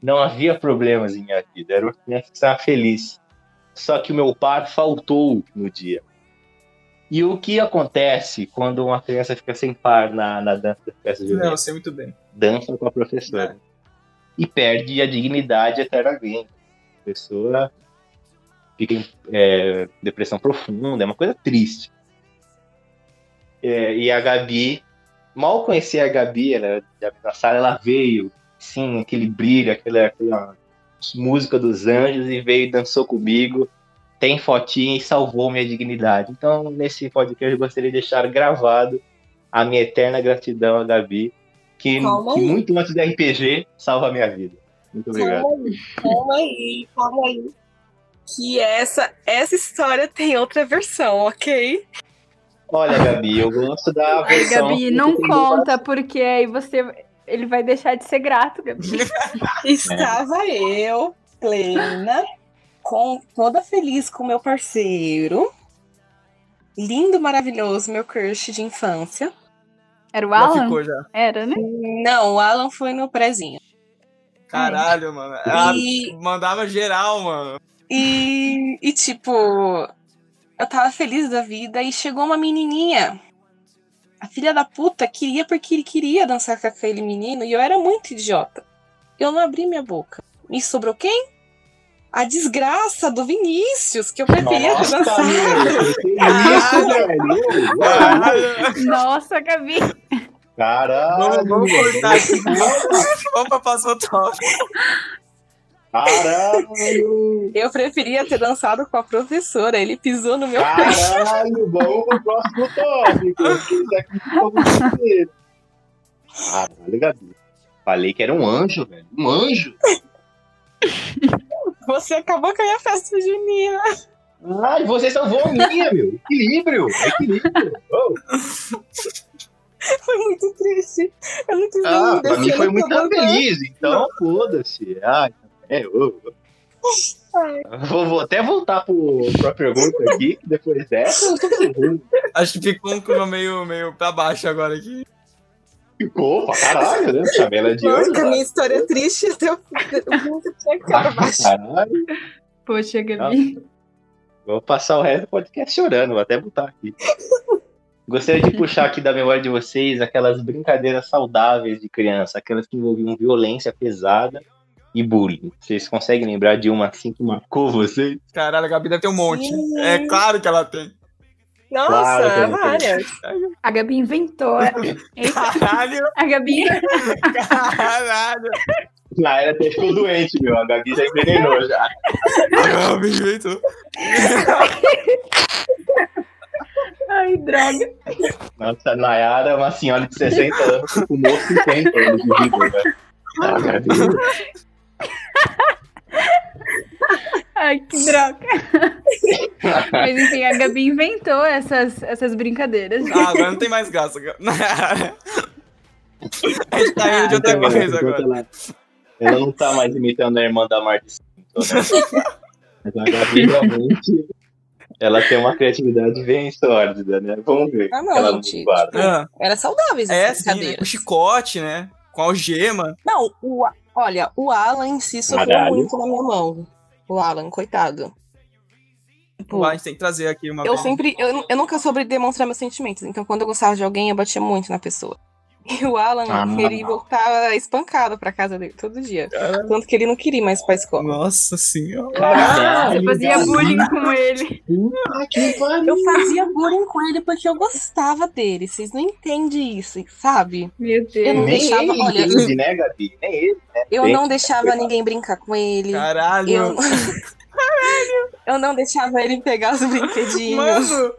A: Não havia problemas em minha vida, era uma criança que estava feliz. Só que o meu par faltou no dia. E o que acontece quando uma criança fica sem par na, na dança da festa junina?
D: Não, eu sei muito bem.
A: dança com a professora. E perde a dignidade eternamente. A pessoa fica em é, depressão profunda, é uma coisa triste. É, e a Gabi, mal conhecia a Gabi, ela na sala, ela veio, sim, aquele brilho, aquela, aquela música dos anjos, e veio e dançou comigo, tem fotinha e salvou minha dignidade. Então, nesse podcast, eu gostaria de deixar gravado a minha eterna gratidão a Gabi, que, que muito antes do RPG salva a minha vida. Muito obrigado.
B: Calma aí, calma aí. Que essa, essa história tem outra versão, ok?
A: Olha, Gabi, eu gosto da
C: Ai,
A: versão.
C: Gabi,
A: que
C: não conta, porque aí você. Ele vai deixar de ser grato, Gabi.
B: Estava eu, plena, com, toda feliz com meu parceiro. Lindo, maravilhoso, meu crush de infância.
C: Era o
D: Já
C: Alan?
D: ficou já.
C: Era, né?
B: Não, o Alan foi no prezinho.
D: Caralho, mano. Ela
B: E-
D: mandava geral, mano.
B: E, e tipo, eu tava feliz da vida e chegou uma menininha. A filha da puta queria porque ele queria dançar com aquele menino e eu era muito idiota. Eu não abri minha boca. Me sobrou quem? A desgraça do Vinícius, que eu preferia ter
A: Nossa,
B: dançado.
A: meu, que isso, velho?
D: Caralho.
C: Nossa, Gabi.
A: Caralho,
D: Vamos, cortar aqui. Vamos próxima tópico.
A: Caralho!
B: Eu preferia ter dançado com a professora. Ele pisou no meu pé.
A: Caralho, vamos pro próximo tópico. Esse aqui ficou muito inteiro. Caralho, Gabi. Falei que era um anjo, velho. Um anjo.
B: Você acabou com a minha festa junina.
A: Ai, vocês são minha, meu. Equilíbrio. Equilíbrio. Oh.
B: Foi muito triste. Eu não quis
A: Ah, pra mim foi muito feliz, então foda-se. Ai, é, eu, vou, vou até voltar pro, pra pergunta aqui, depois dessa.
D: Acho que ficou um clima meio, meio pra baixo agora aqui.
A: Ficou pra caralho, né? Chamei ela de
B: Nossa, que a minha história é triste até o muito tinha baixo.
A: Caralho.
C: Poxa, Gabi.
A: Vou passar o resto do podcast chorando, vou até botar aqui. Gostaria de puxar aqui da memória de vocês aquelas brincadeiras saudáveis de criança, aquelas que envolviam violência pesada e bullying. Vocês conseguem lembrar de uma assim que marcou vocês?
D: Caralho, a Gabi deve ter um monte.
B: Sim.
D: É claro que ela tem.
B: Nossa,
A: Claro
B: várias.
C: A Gabi inventou.
D: Caralho,
C: a Gabi.
D: caralho.
A: Na era até ficou doente, meu. A Gabi já envenenou já.
D: A Gabi inventou.
C: Ai, droga.
A: Nossa, a Nayara é uma senhora de 60 anos que fumou 50 anos de vida, velho. Ah, meu Deus.
C: Ai, que droga. Mas enfim, a Gabi inventou essas, essas brincadeiras.
D: Ah, agora não tem mais graça. A gente tá indo de outra
A: Então,
D: coisa agora.
A: Ela, ela não tá mais imitando a irmã da Marta Simpson, né? Mas a Gabi realmente. Ela tem uma criatividade bem sórdida, né? Vamos ver.
B: Ah, não,
A: ela
B: gente.
A: guarda.
D: Ah,
B: Era saudáveis
D: é, sim, né? com chicote, né? Com algema.
B: Não, o, olha, o Alan em si muito na minha mão. O Alan, coitado. Tipo,
D: A gente tem que trazer aqui uma
B: eu
D: vez.
B: sempre. Eu, eu nunca soube demonstrar meus sentimentos. Então, quando eu gostava de alguém, eu batia muito na pessoa. E o Alan,
A: Ah.
B: ele voltava espancado pra casa dele todo dia. Tanto que ele não queria ir mais pra escola.
D: Nossa senhora.
A: Caralho,
C: Você fazia bullying com ele.
A: Pariu.
B: Eu fazia bullying com ele porque eu gostava dele. Vocês não entendem isso, sabe?
C: Meu
B: Eu não
C: Deus.
A: Nem
B: deixava-
A: ele
B: olha,
A: entende, né, Gabi? Nem ele.
B: Eu
A: Bem,
B: não deixava ninguém brincar com ele.
D: Caralho.
B: Eu... eu não deixava ele pegar os brinquedinhos
D: Mano,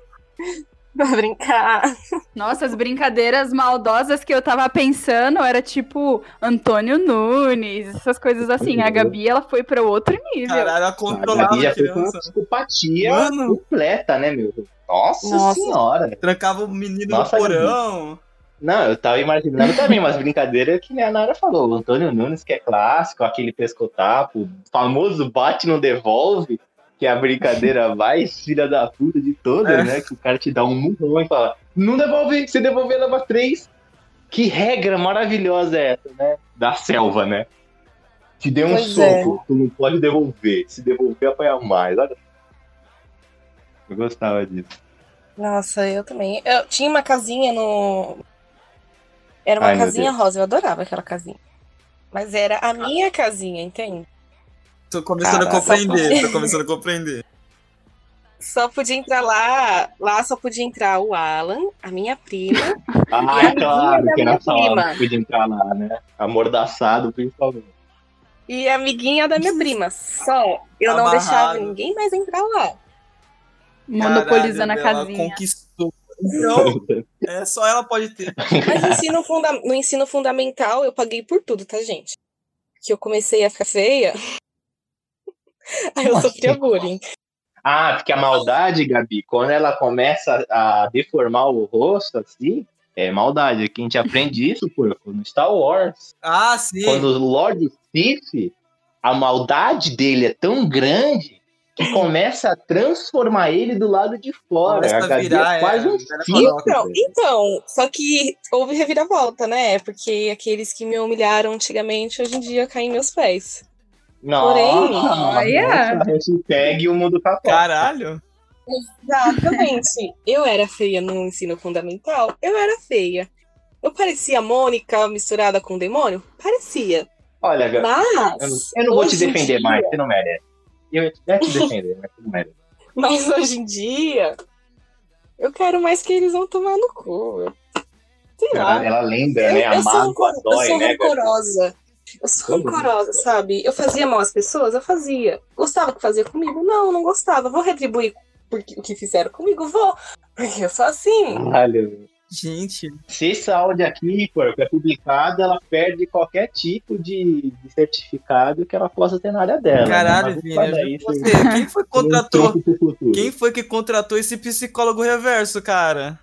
B: Pra brincar.
C: Nossa, as brincadeiras maldosas que eu tava pensando era tipo Antônio Nunes, essas coisas assim. A Gabi, ela foi pra outro nível.
D: Caralho, ela
A: A
D: controlava
A: Gabi
D: a
A: já foi com uma
D: criança.
A: psicopatia
D: Mano.
A: completa, né, meu? Nossa,
B: Nossa.
A: senhora.
D: Trancava o menino
A: Nossa,
D: no porão.
A: Não, eu tava imaginando também umas brincadeiras que nem a Nara falou. O Antônio Nunes, que é clássico, aquele pescotapo, o famoso bate não devolve, que é a brincadeira mais filha da puta de todas,
D: É.
A: né? Que o cara te dá um murrão e fala, não devolve, se devolver leva três. Que regra maravilhosa é essa, né? Da selva, né? Te deu um
B: Pois é.
A: soco, tu não pode devolver. Se devolver, apanhar mais. Olha. Eu gostava disso.
B: Nossa, eu também. Eu tinha uma casinha no. Era uma
A: Ai,
B: casinha rosa, eu adorava aquela casinha. Mas era a minha casinha, entende?
D: Tô começando a compreender, tô começando a compreender.
B: Só podia entrar lá. Lá só podia entrar o Alan, a minha prima.
A: Ah,
B: a
A: claro, que era só
B: prima.
A: que podia entrar lá, né? Amordaçado, principalmente.
B: E a amiguinha da minha prima. Só. Eu não
D: Amarrado.
B: deixava ninguém mais entrar lá.
C: Monopolizando
D: Caralho,
C: a
D: ela
C: casinha.
D: conquistou. Então, é, só ela pode ter.
B: Mas no ensino, funda no ensino fundamental eu paguei por tudo, tá, gente? Que eu comecei a ficar feia. Aí eu sofria
A: assim?
B: bullying.
A: Ah, porque a maldade, Gabi, quando ela começa a deformar o rosto, assim, é maldade. Aqui a gente aprende isso, porco, no Star Wars.
D: Ah, sim.
A: Quando o Lord Sith, a maldade dele é tão grande que começa a transformar ele do lado de fora.
D: Começa
A: a Gabi
D: virar,
A: é quase
D: é,
A: um.
B: Então, então, só que houve reviravolta, né? Porque aqueles que me humilharam antigamente, hoje em dia caem em meus pés. Porém,
A: Nossa,
C: olha.
A: a gente pegue o mundo católico.
D: Caralho.
B: Exatamente. eu era feia no ensino fundamental, eu era feia. Eu parecia a Mônica misturada com o demônio? Parecia.
A: Olha, Gabi,
B: Mas.
A: eu não, eu não vou te defender
B: dia-
A: mais, você não merece. Eu ia te- defender, mas você não merece.
B: Mas hoje em dia. Eu quero mais que eles vão tomar no cu. Sei lá.
A: Ela, ela lembra, né?
B: Eu,
A: A
B: eu sou,
A: mágoa
B: eu
A: dói,
B: sou
A: né?
B: Rancorosa. Eu sou rancorosa, sabe? Eu fazia mal às pessoas? Eu fazia. Gostava que fazia comigo? Não, não gostava. Vou retribuir porque, o que fizeram comigo? Vou. Porque eu sou assim.
A: Caralho.
D: Gente,
A: Se esse áudio aqui for é publicado, ela perde qualquer tipo de, certificado que ela possa ter na área dela. né?
D: caralho, Vini. Quem foi que contratou? Quem foi que contratou esse psicólogo reverso, cara?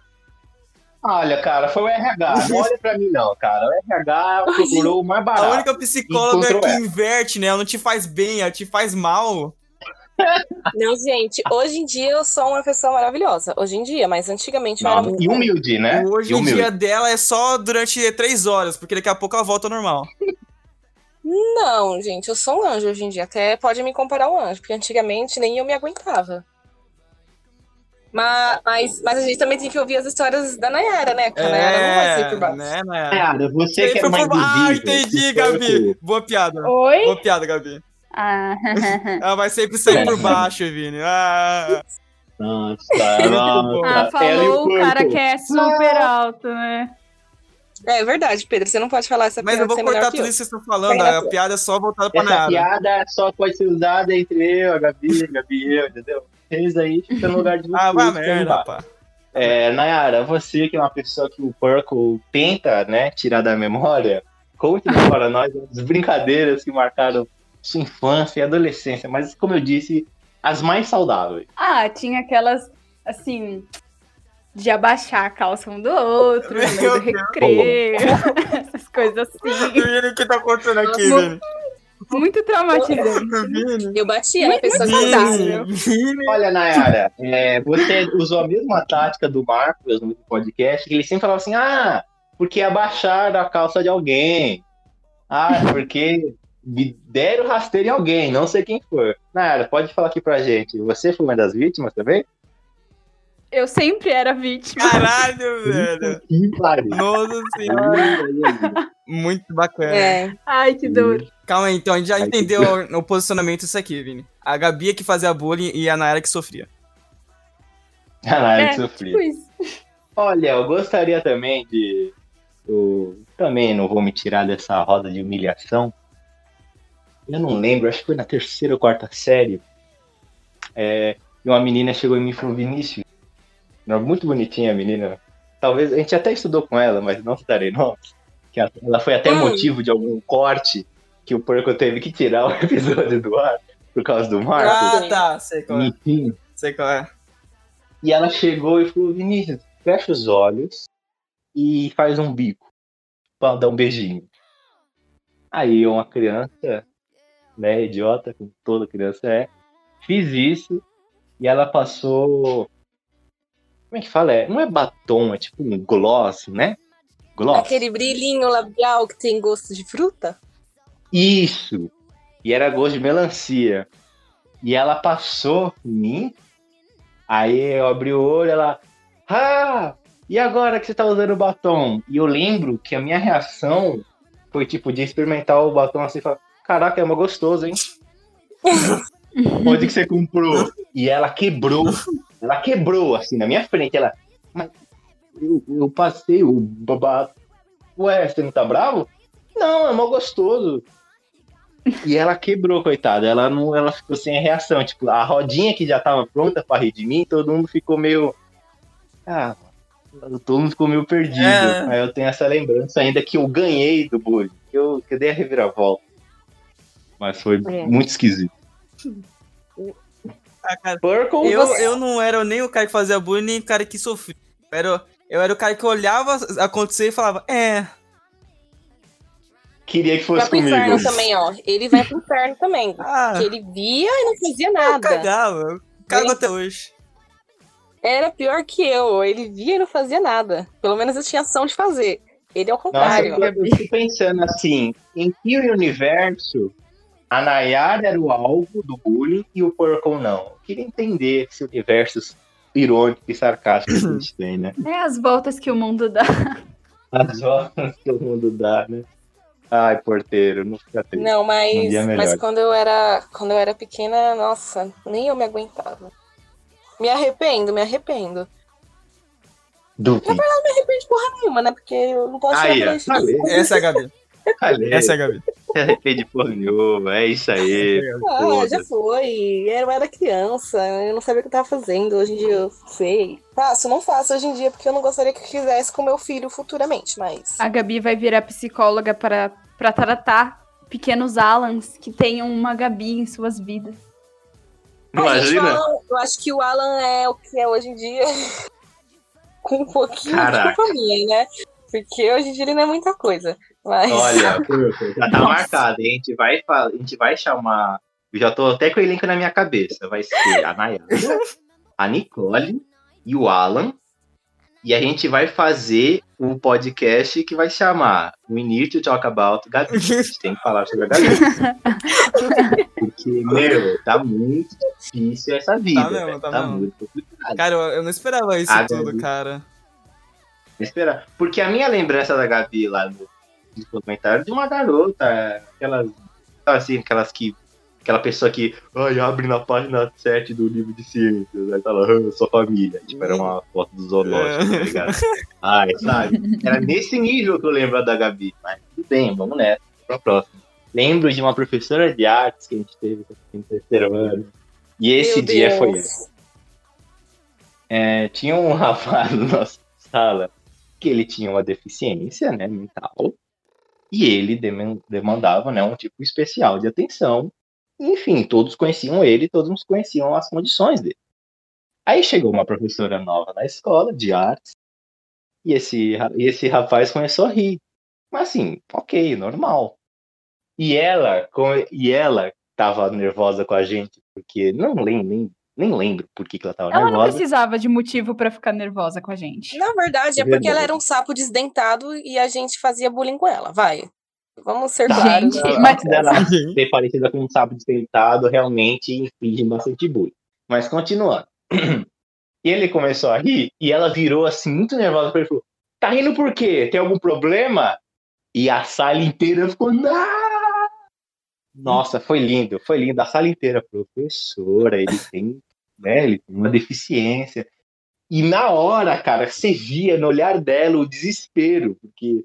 A: Olha, cara, foi o RH. Não olha pra mim, não, cara. O RH procurou o mais
D: A
A: barato.
D: única psicóloga que
A: ela.
D: inverte, né? Ela não te faz bem, ela te faz mal.
B: Não, gente, hoje em dia eu sou uma pessoa maravilhosa. Hoje em dia, mas antigamente eu era
A: Não,
B: muito.
A: e humilde, né?
D: O Hoje em
A: humilde.
D: dia dela é só durante três horas, porque daqui a pouco ela volta ao normal.
B: Não, gente, eu sou um anjo hoje em dia. Até pode me comparar a um anjo, porque antigamente nem eu me aguentava. Mas, mas, mas a gente também tem que ouvir as histórias da Nayara, né? Porque a Nayara não vai sair por baixo.
D: né, Nayara?
A: Você que
D: Foi
A: mais
D: por- Ah, entendi,
A: que
D: Gabi. Boa piada.
C: Oi?
D: Boa piada, Gabi.
C: Ah,
D: Ela vai sempre sair por baixo, Vini. Ah,
A: Nossa,
C: ah,
A: e
C: falou o cara que é super alto, né?
B: É verdade, Pedro. Você não pode falar essa
D: mas
B: piada
D: eu vou
B: ser
D: cortar tudo
B: eu.
D: isso que vocês estão falando. A piada é só voltada pra
A: Essa
D: Nayara.
A: piada só pode ser usada entre eu, a Gabi, a Gabi e eu, entendeu? Vocês aí ficam no lugar de vocês.
D: Ah,
A: que
D: merda, pá.
A: É, Nayara, você que é uma pessoa que o Purple tenta, né, tirar da memória, conte para nós as brincadeiras que marcaram sua infância e adolescência, mas como eu disse, as mais saudáveis.
C: Ah, tinha aquelas, assim, de abaixar a calça um do outro, do recreio, essas coisas assim.
D: O que tá acontecendo aqui, Vini?
C: Muito traumatizante.
D: Vini.
B: Eu batia na pessoa que.
A: Olha, Nayara, é, você usou a mesma tática do Marcos no podcast, que ele sempre falava assim, ah, porque abaixaram a calça de alguém. Ah, porque me deram rasteiro em alguém, não sei quem foi. Nayara, pode falar aqui pra gente, você foi uma das vítimas também?
C: Eu sempre era vítima.
D: Caralho, velho.
A: Que pariu.
D: Nossa senhora. Muito bacana.
B: É.
C: Ai, que dor.
D: Calma aí, então, a gente já
A: Ai, que
D: entendeu o, o posicionamento disso aqui, Vini. A Gabi é que fazia bullying e a Nayara que sofria.
A: A Nayara
C: É,
A: que sofria.
C: tipo isso.
A: Olha, eu gostaria também de. Eu também não vou me tirar dessa roda de humilhação. Eu não lembro, acho que foi na terceira ou quarta série. É, e uma menina chegou em mim e falou: Vinícius, muito bonitinha a menina. Talvez a gente até estudou com ela, mas não citarei nomes. Que ela- foi até
B: Hum.
A: motivo de algum corte que o porco teve que tirar o episódio do ar por causa do Marcos.
D: Ah, tá. Sei qual é.
A: Enfim.
D: Sei qual é.
A: E ela chegou e falou: Vinícius, fecha os olhos e faz um bico pra dar um beijinho. Aí uma criança, né, idiota, como toda criança é, fiz isso e ela passou. Como é que fala? É, não é batom, é tipo um gloss, né? Gloss.
B: Aquele brilhinho labial que tem gosto de fruta?
A: Isso! E era gosto de melancia. E ela passou em mim. Aí eu abri o olho, ela. Ah! E agora que você tá usando batom? E eu lembro que a minha reação foi tipo de experimentar o batom assim e falar: Caraca, é uma gostoso, hein? Onde que você comprou? E ela quebrou. Ela quebrou assim na minha frente. Ela. Mas eu, eu passei o babá. Ué, você não tá bravo? Não, é mó gostoso. E ela quebrou, coitada. Ela não, ela ficou sem reação. Tipo, a rodinha que já tava pronta pra rir de mim, todo mundo ficou meio. Ah, todo mundo ficou meio perdido.
D: É.
A: Aí eu tenho essa lembrança ainda que eu ganhei do bullying. Que eu, que eu dei a reviravolta. Mas foi
B: É.
A: muito esquisito.
D: Ah, cara, eu,
B: você-
D: eu não era nem o cara que fazia bullying, nem o cara que sofria. Eu era, eu era o cara que olhava acontecer e falava, é.
A: queria que
B: Vai
A: fosse
B: pro
A: comigo.
B: inferno também, ó. Ele vai pro inferno também.
D: Ah,
B: Que ele via e não fazia
D: eu
B: nada.
D: cagava. Eu cago
B: Bem-
D: até hoje.
B: Era pior que eu. Ele via e não fazia nada. Pelo menos eu tinha ação de fazer. Ele é o
A: Nossa,
B: contrário.
A: eu, eu fico pensando assim, em que universo a Nayara era o alvo do bullying e o Purple não? Eu queria entender esse universo irônico e sarcástico que a gente tem, né?
C: É as voltas que o mundo dá.
A: As horas que o mundo dá, né? Ai, porteiro, não fica triste.
B: Não, mas,
A: Um dia melhor.
B: mas quando eu era quando eu era pequena, nossa, nem eu me aguentava. Me arrependo, me arrependo.
A: Duvido.
B: Não me arrependo de porra nenhuma, né? Porque eu não posso
A: Aí,
D: Essa é a Gabi.
A: Falei.
D: Essa é a Gabi.
A: Arrepende nenhuma, é isso aí.
B: Ah, já foi. Eu era criança, eu não sabia o que eu tava fazendo. Hoje em dia eu sei. Faço, não faço hoje em dia porque eu não gostaria que eu fizesse com meu filho futuramente, mas.
C: A Gabi vai virar psicóloga para, para tratar pequenos Alans que tenham uma Gabi em suas vidas.
A: Imagina?
B: Alan- eu acho que o Alan é o que é hoje em dia. com um pouquinho
A: Caraca.
B: de minha, né? Porque hoje em dia ele não é muita coisa. Mas.
A: Olha, já tá
C: Nossa.
A: marcado. hein? A gente vai, a gente vai chamar. Eu já tô até com o elenco na minha cabeça. Vai ser a Nayara, a Nicole e o Alan. E a gente vai fazer um podcast que vai chamar We Need to Talk About Gabi. A gente tem que falar sobre a Gabi. Porque, meu, tá muito difícil essa vida.
D: Tá mesmo, tá
A: tá
D: mesmo.
A: muito complicado.
D: Cara, eu, não esperava isso
A: Ah,
D: tudo,
A: Gabi.
D: cara.
A: esperar. Porque a minha lembrança da Gabi lá no, no comentário de uma garota, aquelas, sabe assim, aquelas que. Aquela pessoa que ai, abre na página 7 do livro de ciências, aí tá lá, "Ah, sua família. Tipo, era uma foto do zoológico, tá ligado? Ai, sabe? Era nesse nível que eu lembro da Gabi. Mas tudo bem, vamos nessa, pra próxima. Lembro de uma professora de artes que a gente teve no terceiro ano. E esse
B: Meu
A: dia foi
B: Deus.
A: esse. É, tinha um rapaz na nossa sala que ele tinha uma deficiência né, mental e ele deman- demandava né, um tipo especial de atenção. Enfim, todos conheciam ele, todos conheciam as condições dele. Aí chegou uma professora nova na escola de artes e esse, e esse rapaz começou a rir. Mas assim, ok, normal. E ela, e ela tava nervosa com a gente, porque não lembro, nem, lembro por que, que ela tava
C: Ela não
A: nervosa.
C: precisava de motivo pra ficar nervosa com a gente.
B: Na verdade, é
A: É
B: porque ela era um sapo desdentado e a gente fazia bullying com ela. Vai. Vamos ser
A: Tá.
B: claros.
C: Gente,
A: Ela-
C: mas-
A: dela ser parecida com um sapo desdentado, realmente inflige bastante bullying. Mas continuando. E ele começou a rir e ela virou assim, muito nervosa ele e falou: Tá rindo por quê? Tem algum problema? E a sala inteira ficou. "Não!" Nossa, foi lindo, foi lindo. A sala inteira, professora, ele tem, né, ele tem uma deficiência. E na hora, cara, você via no olhar dela o desespero, porque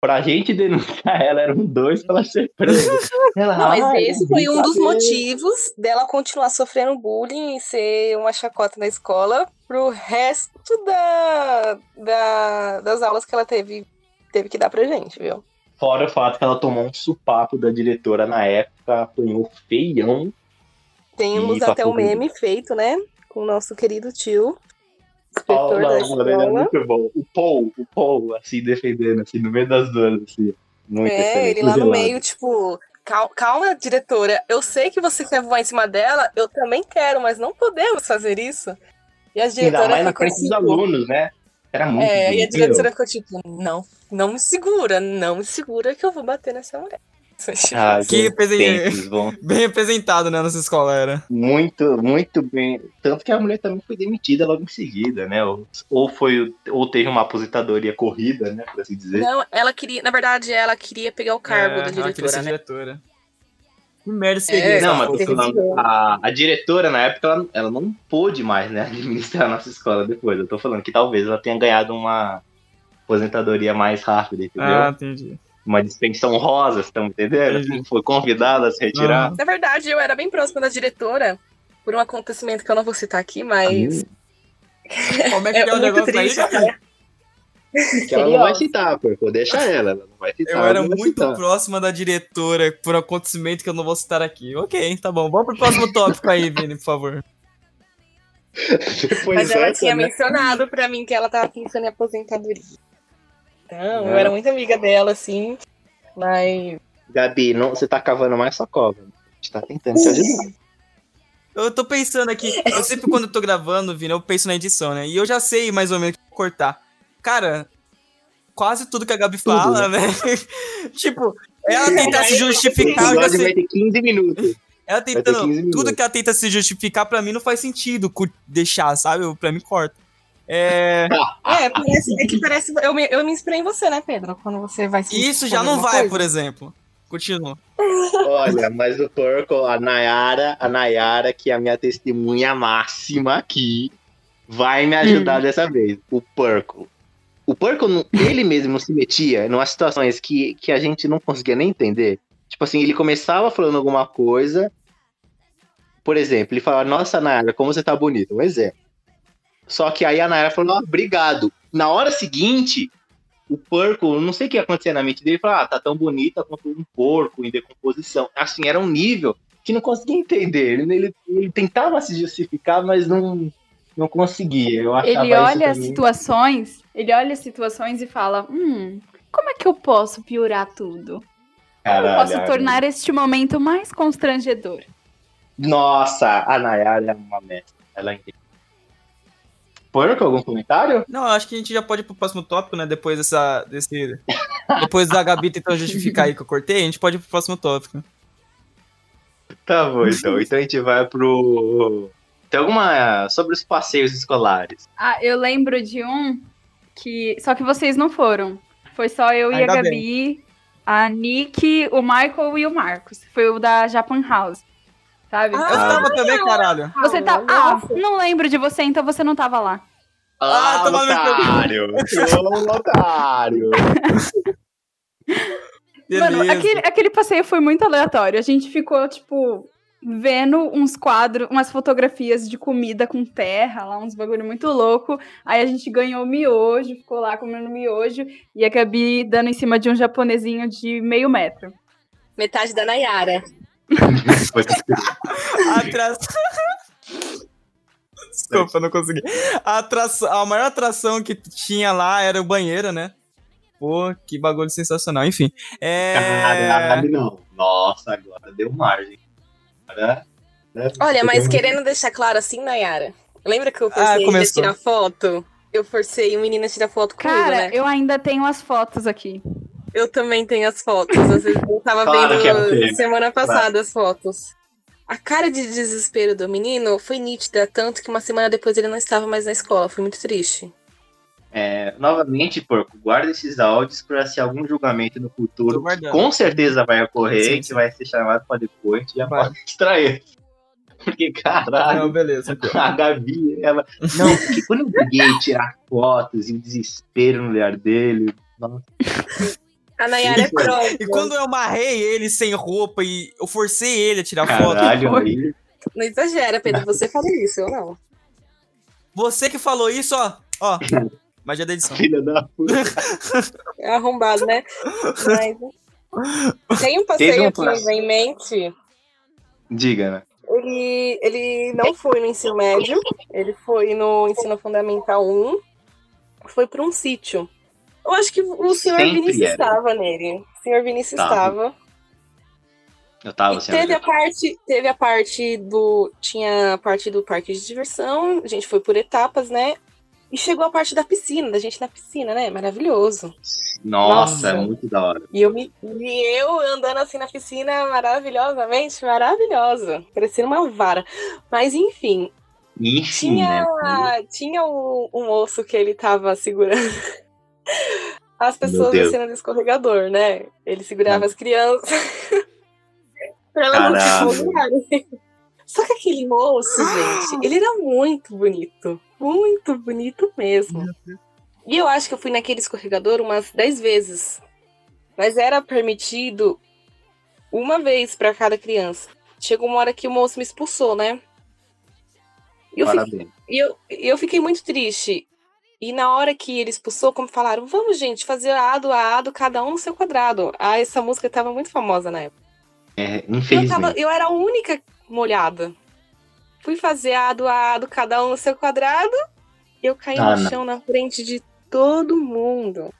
A: Pra gente denunciar ela, eram dois pra ela ser presa. Ela,
B: Não, mas
A: "Ai,
B: esse foi um dos
A: brincadeira."
B: motivos dela continuar sofrendo bullying e ser uma chacota na escola pro resto da, da- das aulas que ela teve, teve que dar pra gente, viu?
A: Fora o fato que ela tomou um supapo da diretora na época, apanhou feião.
B: Temos
A: Ih,
B: até um meme feito, né? Com o nosso querido tio, inspetor da
A: mano, é
B: escola.
A: muito bom. O Paul, o Paul, assim, defendendo, assim, no meio das duas, assim. Muito
B: É, ele lá no meio, tipo, "Cal- calma, diretora, eu sei que você quer voar em cima dela, eu também quero, mas não podemos fazer isso. E a
A: Ainda
B: diretora
A: mais na
B: ficou
A: frente dos
B: tipo,
A: alunos, né? Era muito
B: É, e a diretora ficou tipo, não, não me segura, não me segura que eu vou bater nessa mulher.
A: Ah,
D: Que
A: tempos bons.
D: Bem representado, né, nessa escola era.
A: Muito, muito bem. Tanto que a mulher também foi demitida logo em seguida, né? Ou, ou foi, ou teve uma aposentadoria corrida, né? Por assim dizer.
B: Não, ela queria, na verdade, ela queria pegar o cargo
D: É,
B: da
D: ela
B: diretora,
D: ser
B: né?
D: diretora. Que merda
B: É,
A: Não, mas tô
D: porra?
A: falando, a, a diretora, na época, ela, ela não pôde mais, né, administrar a nossa escola depois. Eu tô falando que talvez ela tenha ganhado uma aposentadoria mais rápida, entendeu?
D: Ah, entendi.
A: Uma dispensão rosa, vocês estão entendendo?
D: Entendi.
A: Foi convidada a se retirar.
B: Na verdade, eu era bem próxima da diretora, por um acontecimento que eu não vou citar aqui, mas...
D: Como é que é,
B: É
D: o negócio
B: triste,
D: aí?
B: cara.
A: Que ela não vai citar, pô. Deixa ela, ela não vai citar.
D: Eu era muito
A: citar.
D: próxima da diretora por um acontecimento que eu não vou citar aqui. Ok, tá bom. Vamos pro próximo tópico aí, Vini, por favor.
A: Depois
B: Mas ela
A: dessa,
B: tinha
A: né?
B: mencionado pra mim que ela tava pensando em aposentadoria. Então, eu
A: É.
B: era muito amiga dela, assim, mas...
A: Gabi, não, você tá cavando mais sua cova. A gente tá tentando te ajudar.
D: Eu tô pensando aqui, eu sempre quando eu tô gravando, Vini, eu penso na edição, né? E eu já sei mais ou menos o que cortar. Cara, quase tudo que a Gabi fala, né? tipo, ela tentar se
A: O
D: justificar, eu já
A: episódio vai
D: sei.
A: ter 15 minutos.
D: Ela
A: ter 15
D: tentando.
A: minutos.
D: Tudo que ela tenta se justificar, pra mim não faz sentido deixar, sabe? Pra mim corta. É.
B: É, parece, é que parece... Eu me, eu me inspirei em você, né, Pedro? Quando você vai se
D: isso já não vai,
B: coisa.
D: por exemplo. Continua.
A: Olha, mas o Porco, a Nayara, a Nayara, que é a minha testemunha máxima aqui, vai me ajudar dessa vez. O Porco. O Porco, não- ele mesmo se metia em umas situações que, que a gente não conseguia nem entender. Tipo assim, ele começava falando alguma coisa. Por exemplo, ele falava, nossa, Nayara, como você tá bonita. Um exemplo. Só que aí a Nayara falou, ah, obrigado. Na hora seguinte, o porco, não sei o que ia acontecer na mente dele, ele falou, ah, tá tão bonita quanto um porco em decomposição. Assim, era um nível que não conseguia entender. Ele, ele, ele tentava se justificar, mas não, não conseguia. Eu
C: Ele olha as situações, ele olha as situações e fala: Hum, como é que eu posso piorar tudo? Como eu
A: Caralho,
C: posso tornar este momento mais constrangedor?
A: Nossa, a Nayara é uma mestra. Ela entende. Porco, algum comentário?
D: Não, acho que a gente já pode ir pro próximo tópico, né? Depois dessa. Desse... Depois da Gabi tentando justificar aí que eu cortei, a gente pode ir pro próximo tópico.
A: Tá bom, então. Então a gente vai pro. Tem alguma. Sobre os passeios escolares.
C: Ah, eu lembro de um que. Só que vocês não foram. Foi só eu e
D: Ainda
C: a Gabi, a Nick, o Michael e o Marcos. Foi o da Japan House. Sabe?
D: Eu
B: Ah,
D: tava também, caralho.
C: você tá. Ah, não lembro de você, então você não tava lá.
D: Ah,
A: Ah,
D: cu.
A: otário! Otário!
C: Mano, aquele, aquele passeio foi muito aleatório. A gente ficou, tipo, vendo uns quadros, umas fotografias de comida com terra, lá, uns bagulho muito louco. Aí a gente ganhou miojo, ficou lá comendo miojo. E a Gabi dando em cima de um japonesinho de meio metro.
B: Metade da Nayara.
D: Atração. Desculpa, não consegui. A, atração, a maior atração que tinha lá era o banheiro, né? Pô, que bagulho sensacional. Enfim. É.
A: Caralho, não. Nossa, agora deu margem. Agora, né,
B: Olha, mas querendo deixar claro assim, Nayara. Lembra que eu
D: Ah,
B: forcei ele a tirar foto? Eu forcei o menino a tirar foto comigo,
C: Cara,
B: né?
C: eu ainda tenho as fotos aqui.
B: Eu também tenho as fotos. Às vezes eu tava
A: Claro que é
B: vendo
A: você.
B: semana passada as fotos. A cara de desespero do menino foi nítida, tanto que uma semana depois ele não estava mais na escola. Foi muito triste.
A: É, novamente, porco, guarda esses áudios pra se algum julgamento no futuro, com certeza vai ocorrer,
D: Sim,
A: que
D: sim.
A: vai ser chamado pra depois, a gente já
D: Vai.
A: pode extrair. Porque, caralho,
D: Não, beleza.
A: a Gabi, ela. Não, porque quando eu peguei tirar fotos e o desespero no olhar dele. Nossa.
B: A Nayara é pronta.
D: E quando eu amarrei ele sem roupa e eu forcei ele a tirar foto.
A: Caralho, aí.
B: Não exagera, Pedro. Você fala isso, eu não.
D: Você que falou isso, ó. Ó. Magia da edição.
A: Filha da puta.
B: É arrombado, né? Mas... Tem um passeio
A: um
B: que me vem em mente.
A: Diga, né?
B: Ele, ele não foi no ensino médio, ele foi no ensino fundamental 1, foi para um sítio. Eu acho que o senhor
A: Sempre
B: Vinícius
A: era.
B: estava nele. O senhor Vinícius
A: Tava.
B: estava.
A: Eu tava
B: E teve a parte, teve a parte do. Tinha a parte do parque de diversão, a gente foi por etapas, né? E chegou a parte da piscina, da gente na piscina, né? Maravilhoso.
A: Nossa, é
B: Nossa.
A: muito da hora.
B: E eu, me, e eu andando assim na piscina, maravilhosamente, maravilhosa. Parecendo uma vara. Mas enfim,
A: Enfim,
B: tinha,
A: né?
B: tinha um, um moço que ele tava segurando as pessoas descendo do escorregador, né? Ele segurava as crianças pra elas não afogarem. Só que aquele moço, gente, ele era muito bonito. Muito bonito mesmo. E eu acho que eu fui naquele escorregador umas 10 vezes. Mas era permitido uma vez pra cada criança. Chegou uma hora que o moço me expulsou, né? E eu, fiquei, e eu, e eu fiquei muito triste. E na hora que ele expulsou, como falaram, vamos, gente, fazer ado a ado, cada um no seu quadrado. Ah, essa música tava muito famosa na época.
A: É,
B: Eu, tava,
A: infelizmente.
B: eu era a única molhada. Fui fazer ado a ado, cada um no seu quadrado. E eu caí
A: Ah,
B: no
A: não.
B: chão na frente de todo mundo.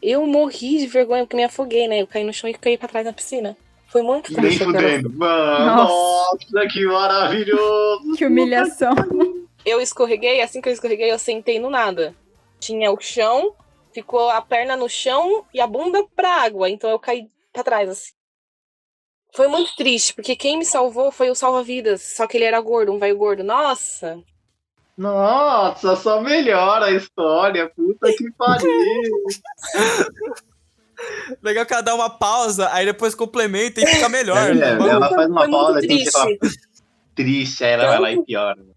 B: Eu morri de vergonha porque me afoguei, né? Eu caí no chão e caí pra trás na piscina. Foi muito
A: Nem
B: triste. aquela-
A: fudendo.
C: Nossa.
A: nossa, que maravilhoso.
C: Que humilhação.
B: Eu escorreguei, assim que eu escorreguei, eu sentei no nada. Tinha o chão, ficou a perna no chão e a bunda pra água. Então eu caí pra trás, assim. Foi muito triste, porque quem me salvou foi o salva-vidas. Só que ele era gordo, um velho gordo. Nossa!
A: Nossa, só melhora a história. Puta que pariu.
D: Legal que ela dá uma pausa, aí depois complementa e fica melhor.
A: É,
D: né?
A: Ela faz uma
B: foi
A: pausa,
B: triste.
A: Triste, aí ela vai lá e piora.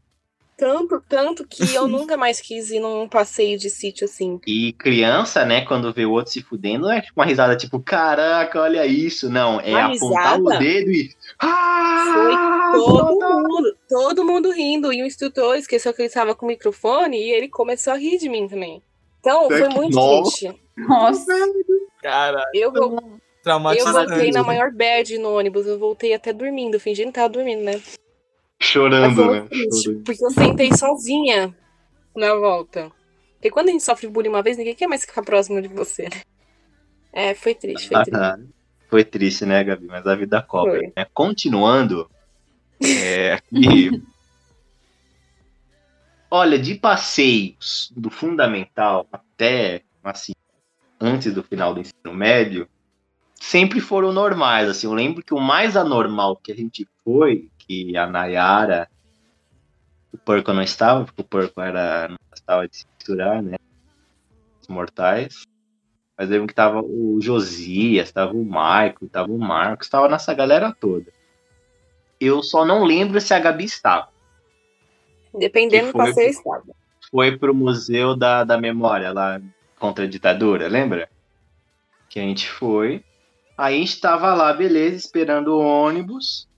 B: Tanto, tanto que eu nunca mais quis ir num passeio de sítio assim.
A: E criança, né, quando vê o outro se fudendo, não é tipo uma risada tipo, caraca, olha isso. Não, é
B: Uma
A: apontar o
B: risada?
A: dedo e. Ah,
B: Todo
A: foda!
B: mundo, todo mundo rindo. E o instrutor esqueceu que ele estava com o microfone e ele começou a rir de mim também. Então, foi
A: que
B: muito
A: nossa.
B: triste.
C: Nossa.
D: Cara,
B: Eu, vou- eu voltei na maior bad no ônibus. Eu voltei até dormindo, fingindo que tava dormindo, né?
A: Chorando,
B: foi
A: né?
B: triste, porque eu sentei sozinha na volta. Porque quando a gente sofre bullying uma vez, ninguém quer mais ficar próximo de você, né? É, foi triste, foi triste.
A: Ah, Foi triste, né, Gabi? Mas a vida cobra. Né? Continuando. É, aqui. Olha, de passeios do fundamental até, assim, antes do final do ensino médio, sempre foram normais. Assim, eu lembro que o mais anormal que a gente foi, que a Nayara, o Porco não estava, porque o Porco era, não gostava de se misturar, né? Os mortais. Mas lembro que tava o Josias, tava o Maico, tava o Marcos, tava nessa galera toda. Eu só não lembro se a Gabi estava.
B: Dependendo do passeio, estava.
A: Foi pro Museu da, da Memória, lá contra a ditadura, lembra? Que a gente foi. Aí a gente tava lá, beleza, esperando o ônibus.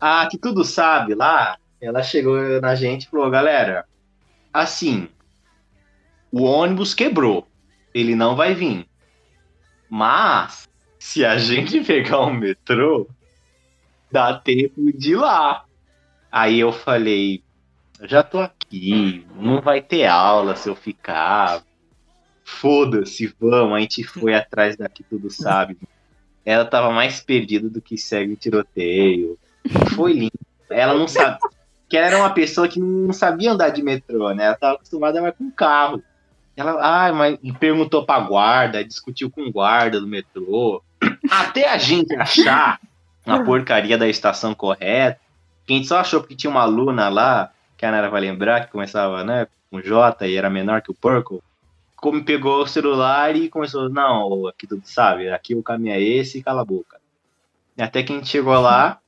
A: A que tudo sabe lá, ela chegou na gente e falou, galera, assim, o ônibus quebrou. Ele não vai vir. Mas, se a gente pegar o metrô, dá tempo de ir lá. Aí eu falei, eu já tô aqui, não vai ter aula se eu ficar. Foda-se, vamos. A gente foi atrás daqui, tudo sabe. Ela tava mais perdida do que segue o tiroteio. Foi lindo. Ela não sabe. Que ela era uma pessoa que não sabia andar de metrô, né? Ela tava acostumada mais com carro. Ela, ah, mas perguntou pra guarda, discutiu com guarda do metrô. Até a gente achar uma porcaria da estação correta. Que a gente só achou porque tinha uma aluna lá, que a Nara vai lembrar, que começava, né, com J e era menor que o Purple. Como pegou o celular e começou, não, aqui tudo sabe, aqui o caminho é esse cala a boca. Até que a gente chegou lá,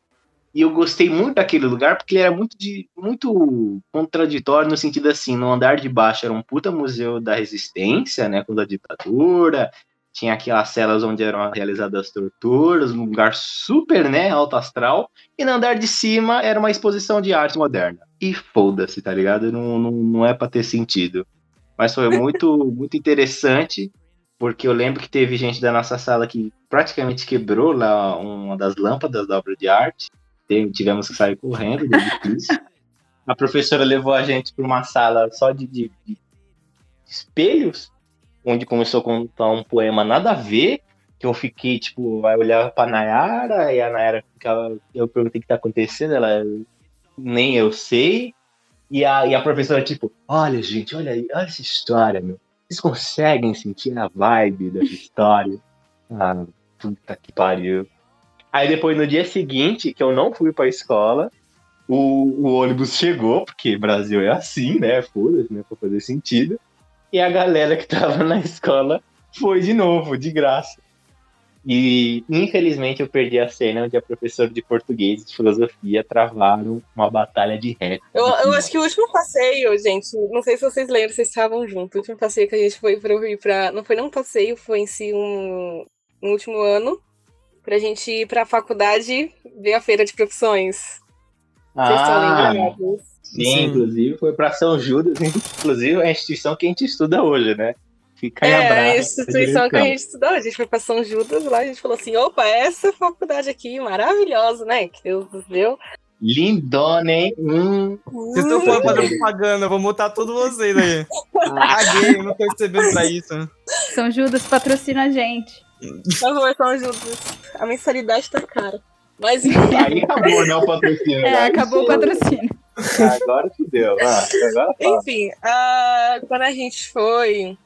A: E eu gostei muito daquele lugar porque ele era muito, de, muito contraditório no sentido assim, no andar de baixo era um puta museu da resistência, né, com a ditadura, tinha aquelas celas onde eram realizadas as torturas, um lugar super, né, alto astral, e no andar de cima era uma exposição de arte moderna. E foda-se, tá ligado? Não, não, não é pra ter sentido. Mas foi muito, muito interessante, porque eu lembro que teve gente da nossa sala que praticamente quebrou lá uma das lâmpadas da obra de arte. Tivemos que sair correndo do edifício. A professora levou a gente para uma sala só de, de, de espelhos, onde começou a contar um poema nada a ver, que eu fiquei, tipo, vai olhar pra Nayara, e a Nayara ficava, eu perguntei o que tá acontecendo, ela, nem eu sei, e a, e a professora, tipo, olha, gente, olha olha essa história, meu, vocês conseguem sentir a vibe dessa história? Ah, puta que pariu. Aí depois, no dia seguinte, que eu não fui pra escola, o, o ônibus chegou, porque Brasil é assim, né, foda-se, né, pra fazer sentido, e a galera que tava na escola foi de novo, de graça. E infelizmente eu perdi a cena onde a professora de português e de filosofia travaram uma batalha de rap.
B: Eu, eu acho que o último passeio, gente, não sei se vocês lembram, vocês estavam juntos. O último passeio que a gente foi pro pra. Não foi nem um passeio, foi em si um, um último ano. Pra gente ir pra faculdade ver a feira de profissões. Vocês estão
A: Ah,
B: lembrados?
A: sim,
D: Sim.
A: inclusive foi para São Judas, inclusive é a instituição que a gente estuda hoje, né? Fica em
B: É,
A: abraço.
B: a instituição que a gente estudou, a gente foi pra São Judas lá, a gente falou assim, opa, essa faculdade aqui, maravilhosa, né? Que Deus nos deu.
A: Lindona, hein? Hum.
D: Vocês estão falando fazer propaganda, eu vou mutar todos vocês aí. Caguei, não tô recebendo pra isso.
C: São Judas patrocina a gente.
B: Favor, São Judas. A mensalidade tá cara. Mas enfim,
A: Aí acabou, né? O patrocínio.
C: É,
A: Aí
C: acabou o patrocínio.
A: Agora que deu. Ah, agora fala.
B: enfim ah, quando a gente foi.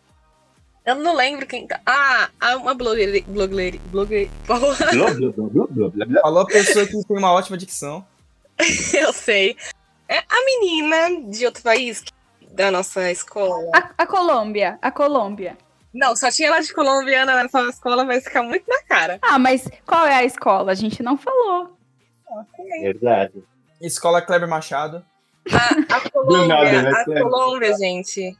B: Eu não lembro quem. tá- Ah, uma blogueira. Blogueira. blogueira.
D: Falou a pessoa que tem uma ótima dicção.
B: eu sei. É a menina de outro país da nossa escola.
C: A, a Colômbia, a Colômbia.
B: Não, só tinha ela de colombiana nessa escola, vai ficar muito na cara.
C: Ah, mas qual é a escola? A gente não falou.
A: Verdade.
D: Escola Kleber Machado.
B: A, a Colômbia,
A: nada, né,
B: a? Colômbia, gente,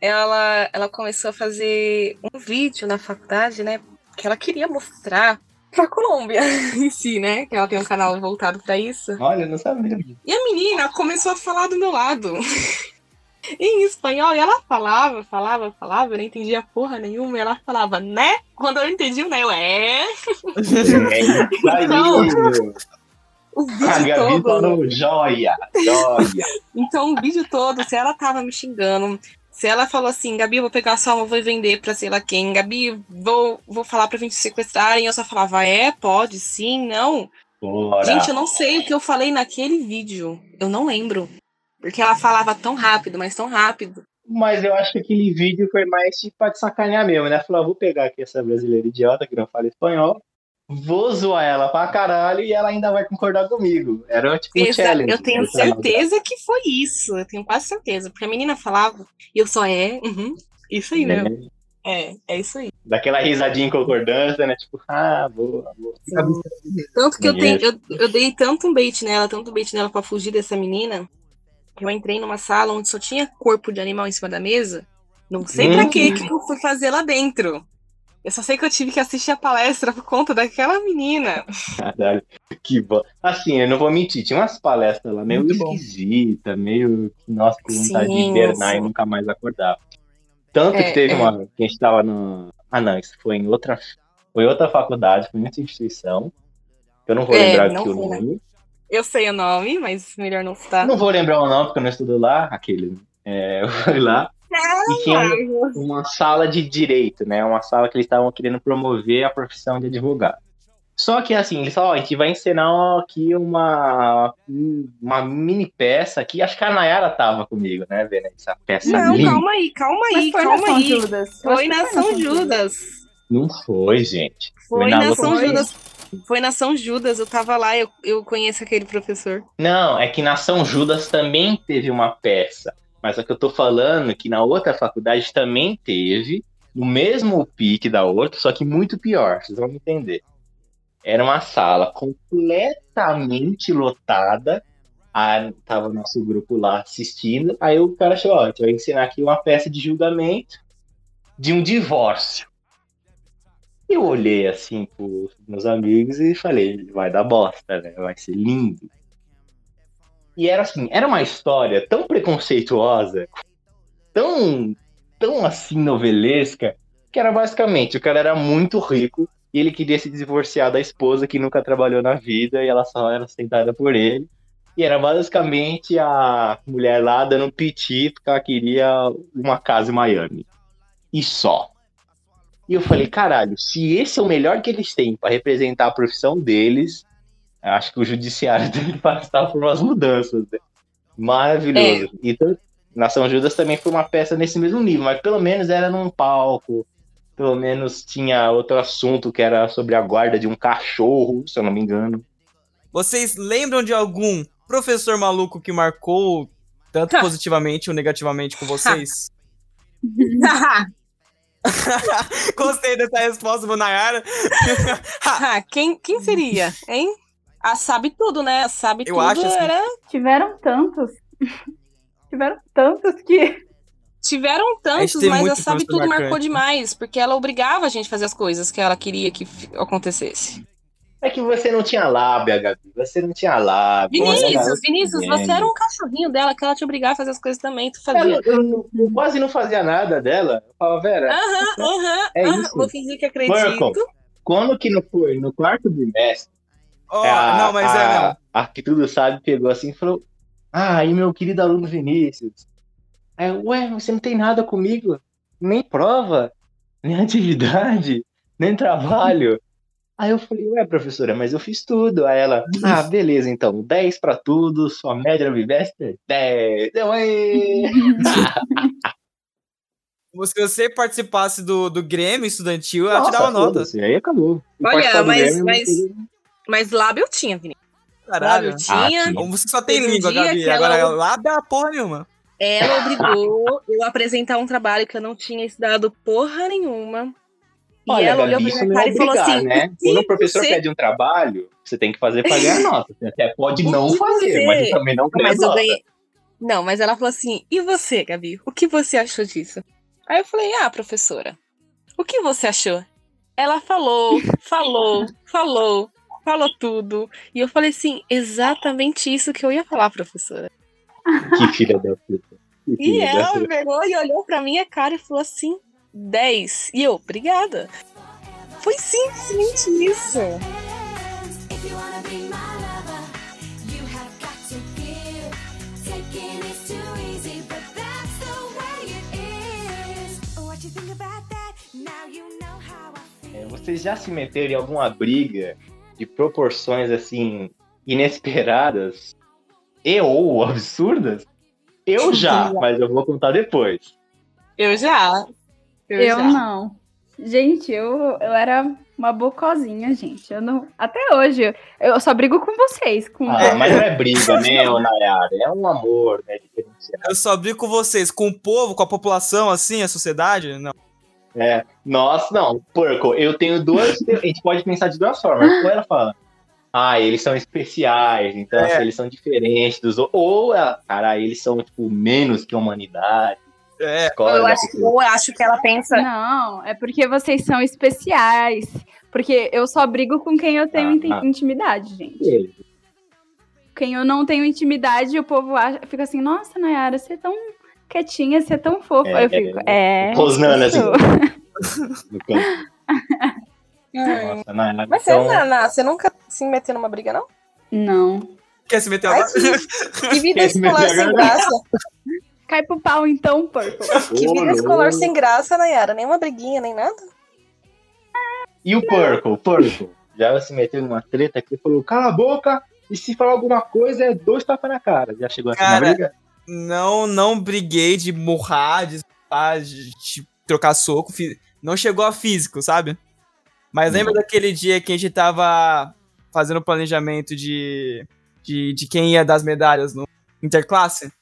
B: ela, ela começou a fazer um vídeo na faculdade, né? Que ela queria mostrar pra Colômbia em si, né? Que ela tem um canal voltado pra isso.
A: Olha, eu não sabia.
B: E a menina começou a falar do meu lado. em espanhol, e ela falava, falava, falava, eu não entendia porra nenhuma, e ela falava, né? Quando eu entendi o né, eu, é.
A: É
B: Não.
A: meu.
B: O
A: A
B: vídeo
A: Gabi
B: todo.
A: falou joia, joia.
B: Então, o vídeo todo, se ela tava me xingando, se ela falou assim, Gabi, eu vou pegar sua alma, vou vender pra sei lá quem, Gabi, vou, vou falar pra vir te sequestrarem, eu só falava, é, pode, sim, não.
A: Bora.
B: Gente, eu não sei o que eu falei naquele vídeo. Eu não lembro. Porque ela falava tão rápido, mas tão rápido.
A: Mas eu acho que aquele vídeo foi mais tipo pra te sacanear mesmo, né? Falou, ah, vou pegar aqui essa brasileira idiota que não fala espanhol, vou zoar ela pra caralho e ela ainda vai concordar comigo. Era tipo um
B: Exa-
A: challenge.
B: eu tenho
A: canal
B: certeza que foi isso. Eu tenho quase certeza. Porque a menina falava, e eu só é, uhum, isso aí, né?
A: né?
B: É, é isso aí.
A: Daquela risadinha em concordância, né? Tipo, ah, boa, boa.
B: Tanto que eu, tenho, eu, eu dei tanto um bait nela, tanto um bait nela pra fugir dessa menina, eu entrei numa sala onde só tinha corpo de animal em cima da mesa. Não sei pra
A: Hum.
B: quê que eu fui fazer lá dentro. Eu só sei que eu tive que assistir a palestra por conta daquela menina.
A: Caralho, que bom. Assim, eu não vou mentir, tinha umas palestras lá meio
D: Muito bom.
A: esquisita, meio que, nossa, que vontade de
B: Sim,
A: hibernar
B: sim.
A: e nunca mais acordar. Tanto
B: É,
A: que teve
B: é.
A: uma. Que a gente tava no. Ah, não, isso foi em outra. Foi outra faculdade, foi em outra instituição. Eu não vou
B: É,
A: lembrar
B: não
A: aqui o
B: né?
A: nome.
B: Eu sei o nome, mas melhor não citar.
A: Não vou lembrar o nome porque eu não estudo lá, aquele. É, eu fui lá e tinha um- uma sala de direito, né? Uma sala que eles estavam querendo promover a profissão de advogado. Só que assim, eles falaram, ó, a gente vai encenar aqui uma, uma mini peça aqui. Acho que a Nayara tava comigo, né, vendo essa peça
B: Não,
A: linda.
B: calma aí, calma aí,
C: Mas foi na
B: calma
C: São
B: aí.
C: Judas.
B: Foi na São Judas.
A: Não foi, gente.
B: Foi
A: na
B: na
A: outra
B: São. Judas. Foi na São Judas, eu tava lá, eu, eu conheço aquele professor.
A: Não, é que na São Judas também teve uma peça. Mas é que eu tô falando que na outra faculdade também teve, no mesmo pique da outra, só que muito pior, vocês vão me entender. Era uma sala completamente lotada. Aí tava nosso grupo lá assistindo. Aí o cara achou, ó, a gente vai ensinar aqui uma peça de julgamento de um divórcio. Eu olhei assim pros meus amigos e falei, vai dar bosta, né? Vai ser lindo. E era assim, era uma história tão preconceituosa, tão, tão assim novelesca, que era basicamente, o cara era muito rico e ele queria se divorciar da esposa que nunca trabalhou na vida e ela só era sustentada por ele. E era basicamente a mulher lá dando piti porque ela queria uma casa em Miami. E só. E eu falei, caralho, se esse é o melhor que eles têm para representar a profissão deles, acho que o judiciário tem que passar por umas mudanças. Né? Maravilhoso. E tanto- Nação Judas também foi uma peça nesse mesmo nível, mas pelo menos era num palco, pelo menos tinha outro assunto que era sobre a guarda de um cachorro, se eu não me engano.
D: Vocês lembram de algum professor maluco que marcou tanto positivamente ou negativamente com vocês? Gostei dessa resposta do Nayara.
B: Ah, quem, quem seria, hein? A sabe tudo, né? A sabe
D: Eu
B: tudo
D: acho assim-
B: era.
C: Tiveram tantos. Tiveram tantos que.
B: Tiveram tantos,
D: teve
B: mas a sabe tudo marcou demais, porque ela obrigava a gente a fazer as coisas que ela queria que acontecesse.
A: É que você não tinha lábia, Gabi. Você não tinha lábia.
B: Vinícius, Vinícius, você era um cachorrinho dela que ela te obrigava a fazer as coisas também, tu
A: Eu,
B: fazia.
A: eu não- eu quase não fazia nada dela. Eu falava, Vera,
B: Aham, aham,
A: É
B: aham,
A: isso.
B: vou fingir que acredito.
A: Marco. quando que não foi? No quarto bimestre,
D: Ó,
A: a,
D: não, mas é,
A: a,
D: não.
A: a que tudo sabe pegou assim e falou: Ah, e meu querido aluno Vinícius. Aí, eu, ué, você não tem nada comigo? Nem prova, nem atividade, nem trabalho. Aí eu falei, ué, professora, mas eu fiz tudo. Aí ela, ah, beleza, então, 10 pra tudo, sua média no bimestre é 10. Eu.
D: Se você participasse do, do Grêmio estudantil, ela te dava nota.
A: foda-se, Aí acabou.
B: Olha, mas-
A: Grêmio,
B: mas- Mas lábio eu tinha, Vinícius.
D: Caralho.
B: Lábio eu tinha.
A: Ah,
D: Você só tem
B: Teve
D: língua, Gabi.
B: que
D: Agora
B: ela-
D: lá dá porra nenhuma.
B: Ela obrigou eu a apresentar um trabalho que eu não tinha estudado porra nenhuma. E
A: Olha,
B: ela olhou
A: Gabi,
B: pra
A: isso
B: minha
A: é
B: cara e falou assim:
A: né?
B: "E
A: Quando o professor
B: você-
A: pede um trabalho, você tem que fazer pra ganhar nota. Você até pode
B: O
A: não fazer,
B: você-
A: mas também não ganha
B: Mas
A: nota.
B: ganhei. Não, mas ela falou assim: e você, Gabi? O que você achou disso? Aí eu falei: ah, professora, o que você achou? Ela falou, falou, falou, falou tudo. E eu falei assim: exatamente isso que eu ia falar, professora.
A: Que filha da puta.
B: E ela pegou e olhou pra minha cara e falou assim: 10. E eu, obrigada. Foi simplesmente isso.
A: É, Vocês já se meteram em alguma briga de proporções assim inesperadas e ou absurdas? Eu já, mas eu vou contar depois.
B: Eu já. Eu,
C: Eu
B: já.
C: não. Gente, eu, eu era uma bocozinha, gente. Eu não. Até hoje, eu- só brigo com vocês. Com...
A: Ah, mas não é briga, né, ô Nayara? É um amor, né?
D: Eu só brigo com vocês, com o povo, com a população, assim, a sociedade. Não.
A: É. Nossa, não, porco, eu tenho duas. A gente pode pensar de duas formas. Ou ela fala, ah, eles são especiais, então
D: É.
A: assim, eles são diferentes dos outros. Ou, ela, cara, eles são, tipo, menos que a humanidade.
D: É,
B: Eu acho, eu acho que ela pensa.
C: Não, é porque vocês são especiais. Porque eu só brigo com quem eu tenho
A: Ah, ah.
C: intimidade, gente.
A: Beleza.
C: Quem eu não tenho intimidade, o povo acha, fica assim, nossa, Nayara, você é tão quietinha, você é tão fofa.
A: É,
C: eu fico, é.
A: Rosnando,
C: sou.
A: No campo. Nossa, Nayara.
B: Mas você,
A: então,
B: Naná, você nunca se meteu numa briga, não?
C: Não.
D: quer se meter
B: Ai,
D: agora?
B: que, que vida
A: Esse
B: escolar sem graça.
C: Cai pro pau então, porco.
B: Que vida escolar sem graça, Nayara. Nenhuma briguinha, nem nada.
A: E o Purple, Purple, já se meteu numa treta que falou, cala a boca, e se falar alguma coisa é dois tapas na cara. Já chegou assim na
D: Cara,
A: briga?
D: Não, não briguei de murrar, de, ah, de- de trocar soco. Não chegou a físico, sabe? Mas lembra daquele dia que a gente tava fazendo o planejamento de, de, de quem ia dar as medalhas no Interclasse?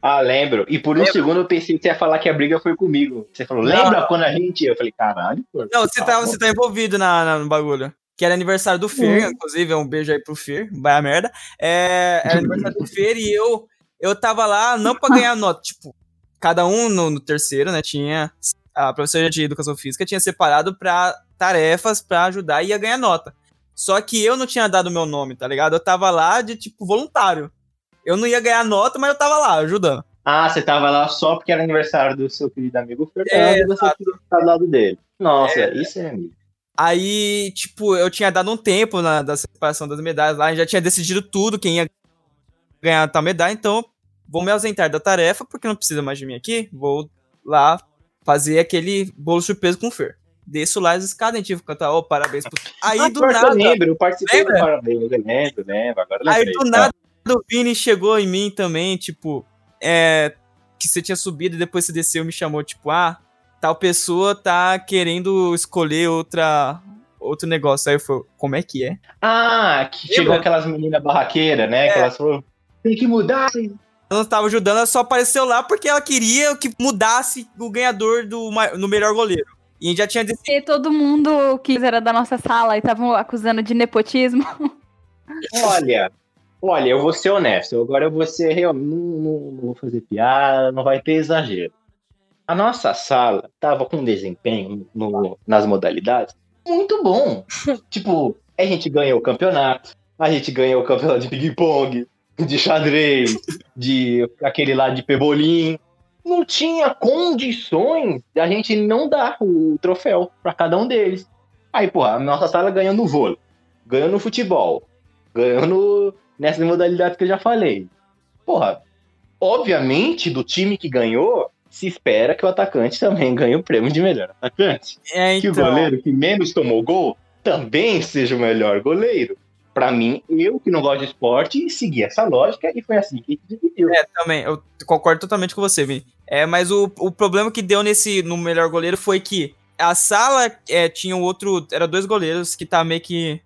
A: Ah, lembro. E por um
D: Lembra?
A: segundo eu pensei que você ia falar que a briga foi comigo. Você falou,
D: Não.
A: lembra quando a gente? Eu falei, caralho, pô.
D: Não, você tá, você tá envolvido na, na- no bagulho. que era aniversário do Fer, inclusive, um beijo aí pro Fer, vai a merda. É, era aniversário do Fer e eu, eu tava lá não pra ganhar nota, tipo, cada um no, no terceiro, né, tinha, a professora de educação física tinha separado pra tarefas pra ajudar e ia ganhar nota. Só que eu não tinha dado meu nome, tá ligado? Eu tava lá de, tipo, voluntário. Eu não ia ganhar nota, mas eu tava lá, ajudando.
A: Ah, você tava lá só porque era aniversário do seu querido amigo Fernando
D: É,
A: e você ficar do lado dele. Nossa, isso é amigo.
D: Aí, tipo, eu tinha dado um tempo na, da separação das medalhas lá, já tinha decidido tudo, quem ia ganhar tal medalha, então vou me ausentar da tarefa, porque não precisa mais de mim aqui, vou lá fazer aquele bolo surpresa com o Fer. Desço lá as escadas, a gente vai cantar, ô, parabéns pro... Aí,
A: Ah,
D: do nada,
A: Eu lembro, eu participei do
D: Lembra?
A: parabéns, eu lembro, lembro, agora eu
D: aí
A: lembrei.
D: do
A: tá.
D: nada o Vini chegou em mim também, tipo, é, que você tinha subido e depois você desceu e me chamou, tipo, ah, tal pessoa tá querendo escolher outra... Outro negócio, aí eu falei, como é que é?
A: Ah, que chegou
D: Lembra?
A: aquelas meninas barraqueiras, né?
D: É.
A: Que elas falaram, tem que mudar.
D: ela não tava ajudando, ela só apareceu lá porque ela queria que mudasse o ganhador do no melhor goleiro. E a gente já tinha decidido.
C: E todo mundo que era da nossa sala e estavam acusando de nepotismo.
A: Olha, olha, eu vou ser honesto. Agora eu vou ser real. Não, não- não vou fazer piada, não vai ter exagero. A nossa sala tava com desempenho no- nas modalidades muito bom. tipo, a gente ganhou o campeonato, a gente ganhou o campeonato de ping-pong, de xadrez, de aquele lá de pebolim. Não tinha condições de a gente não dar o troféu pra cada um deles. Aí, porra, a nossa sala ganhou no vôlei, ganhou no futebol, ganhou no, nessas modalidades que eu já falei. Porra, obviamente, do time que ganhou, se espera que o atacante também ganhe o prêmio de melhor atacante.
D: É,
A: Que o
D: então,
A: goleiro que menos tomou gol também seja o melhor goleiro. Pra mim, eu que não gosto de esporte, segui essa lógica e foi assim que a gente dividiu.
D: é, também, eu concordo totalmente com você, Vini. É, mas o, o problema que deu nesse no melhor goleiro foi que a sala é, tinha um outro. Era dois goleiros que tá meio que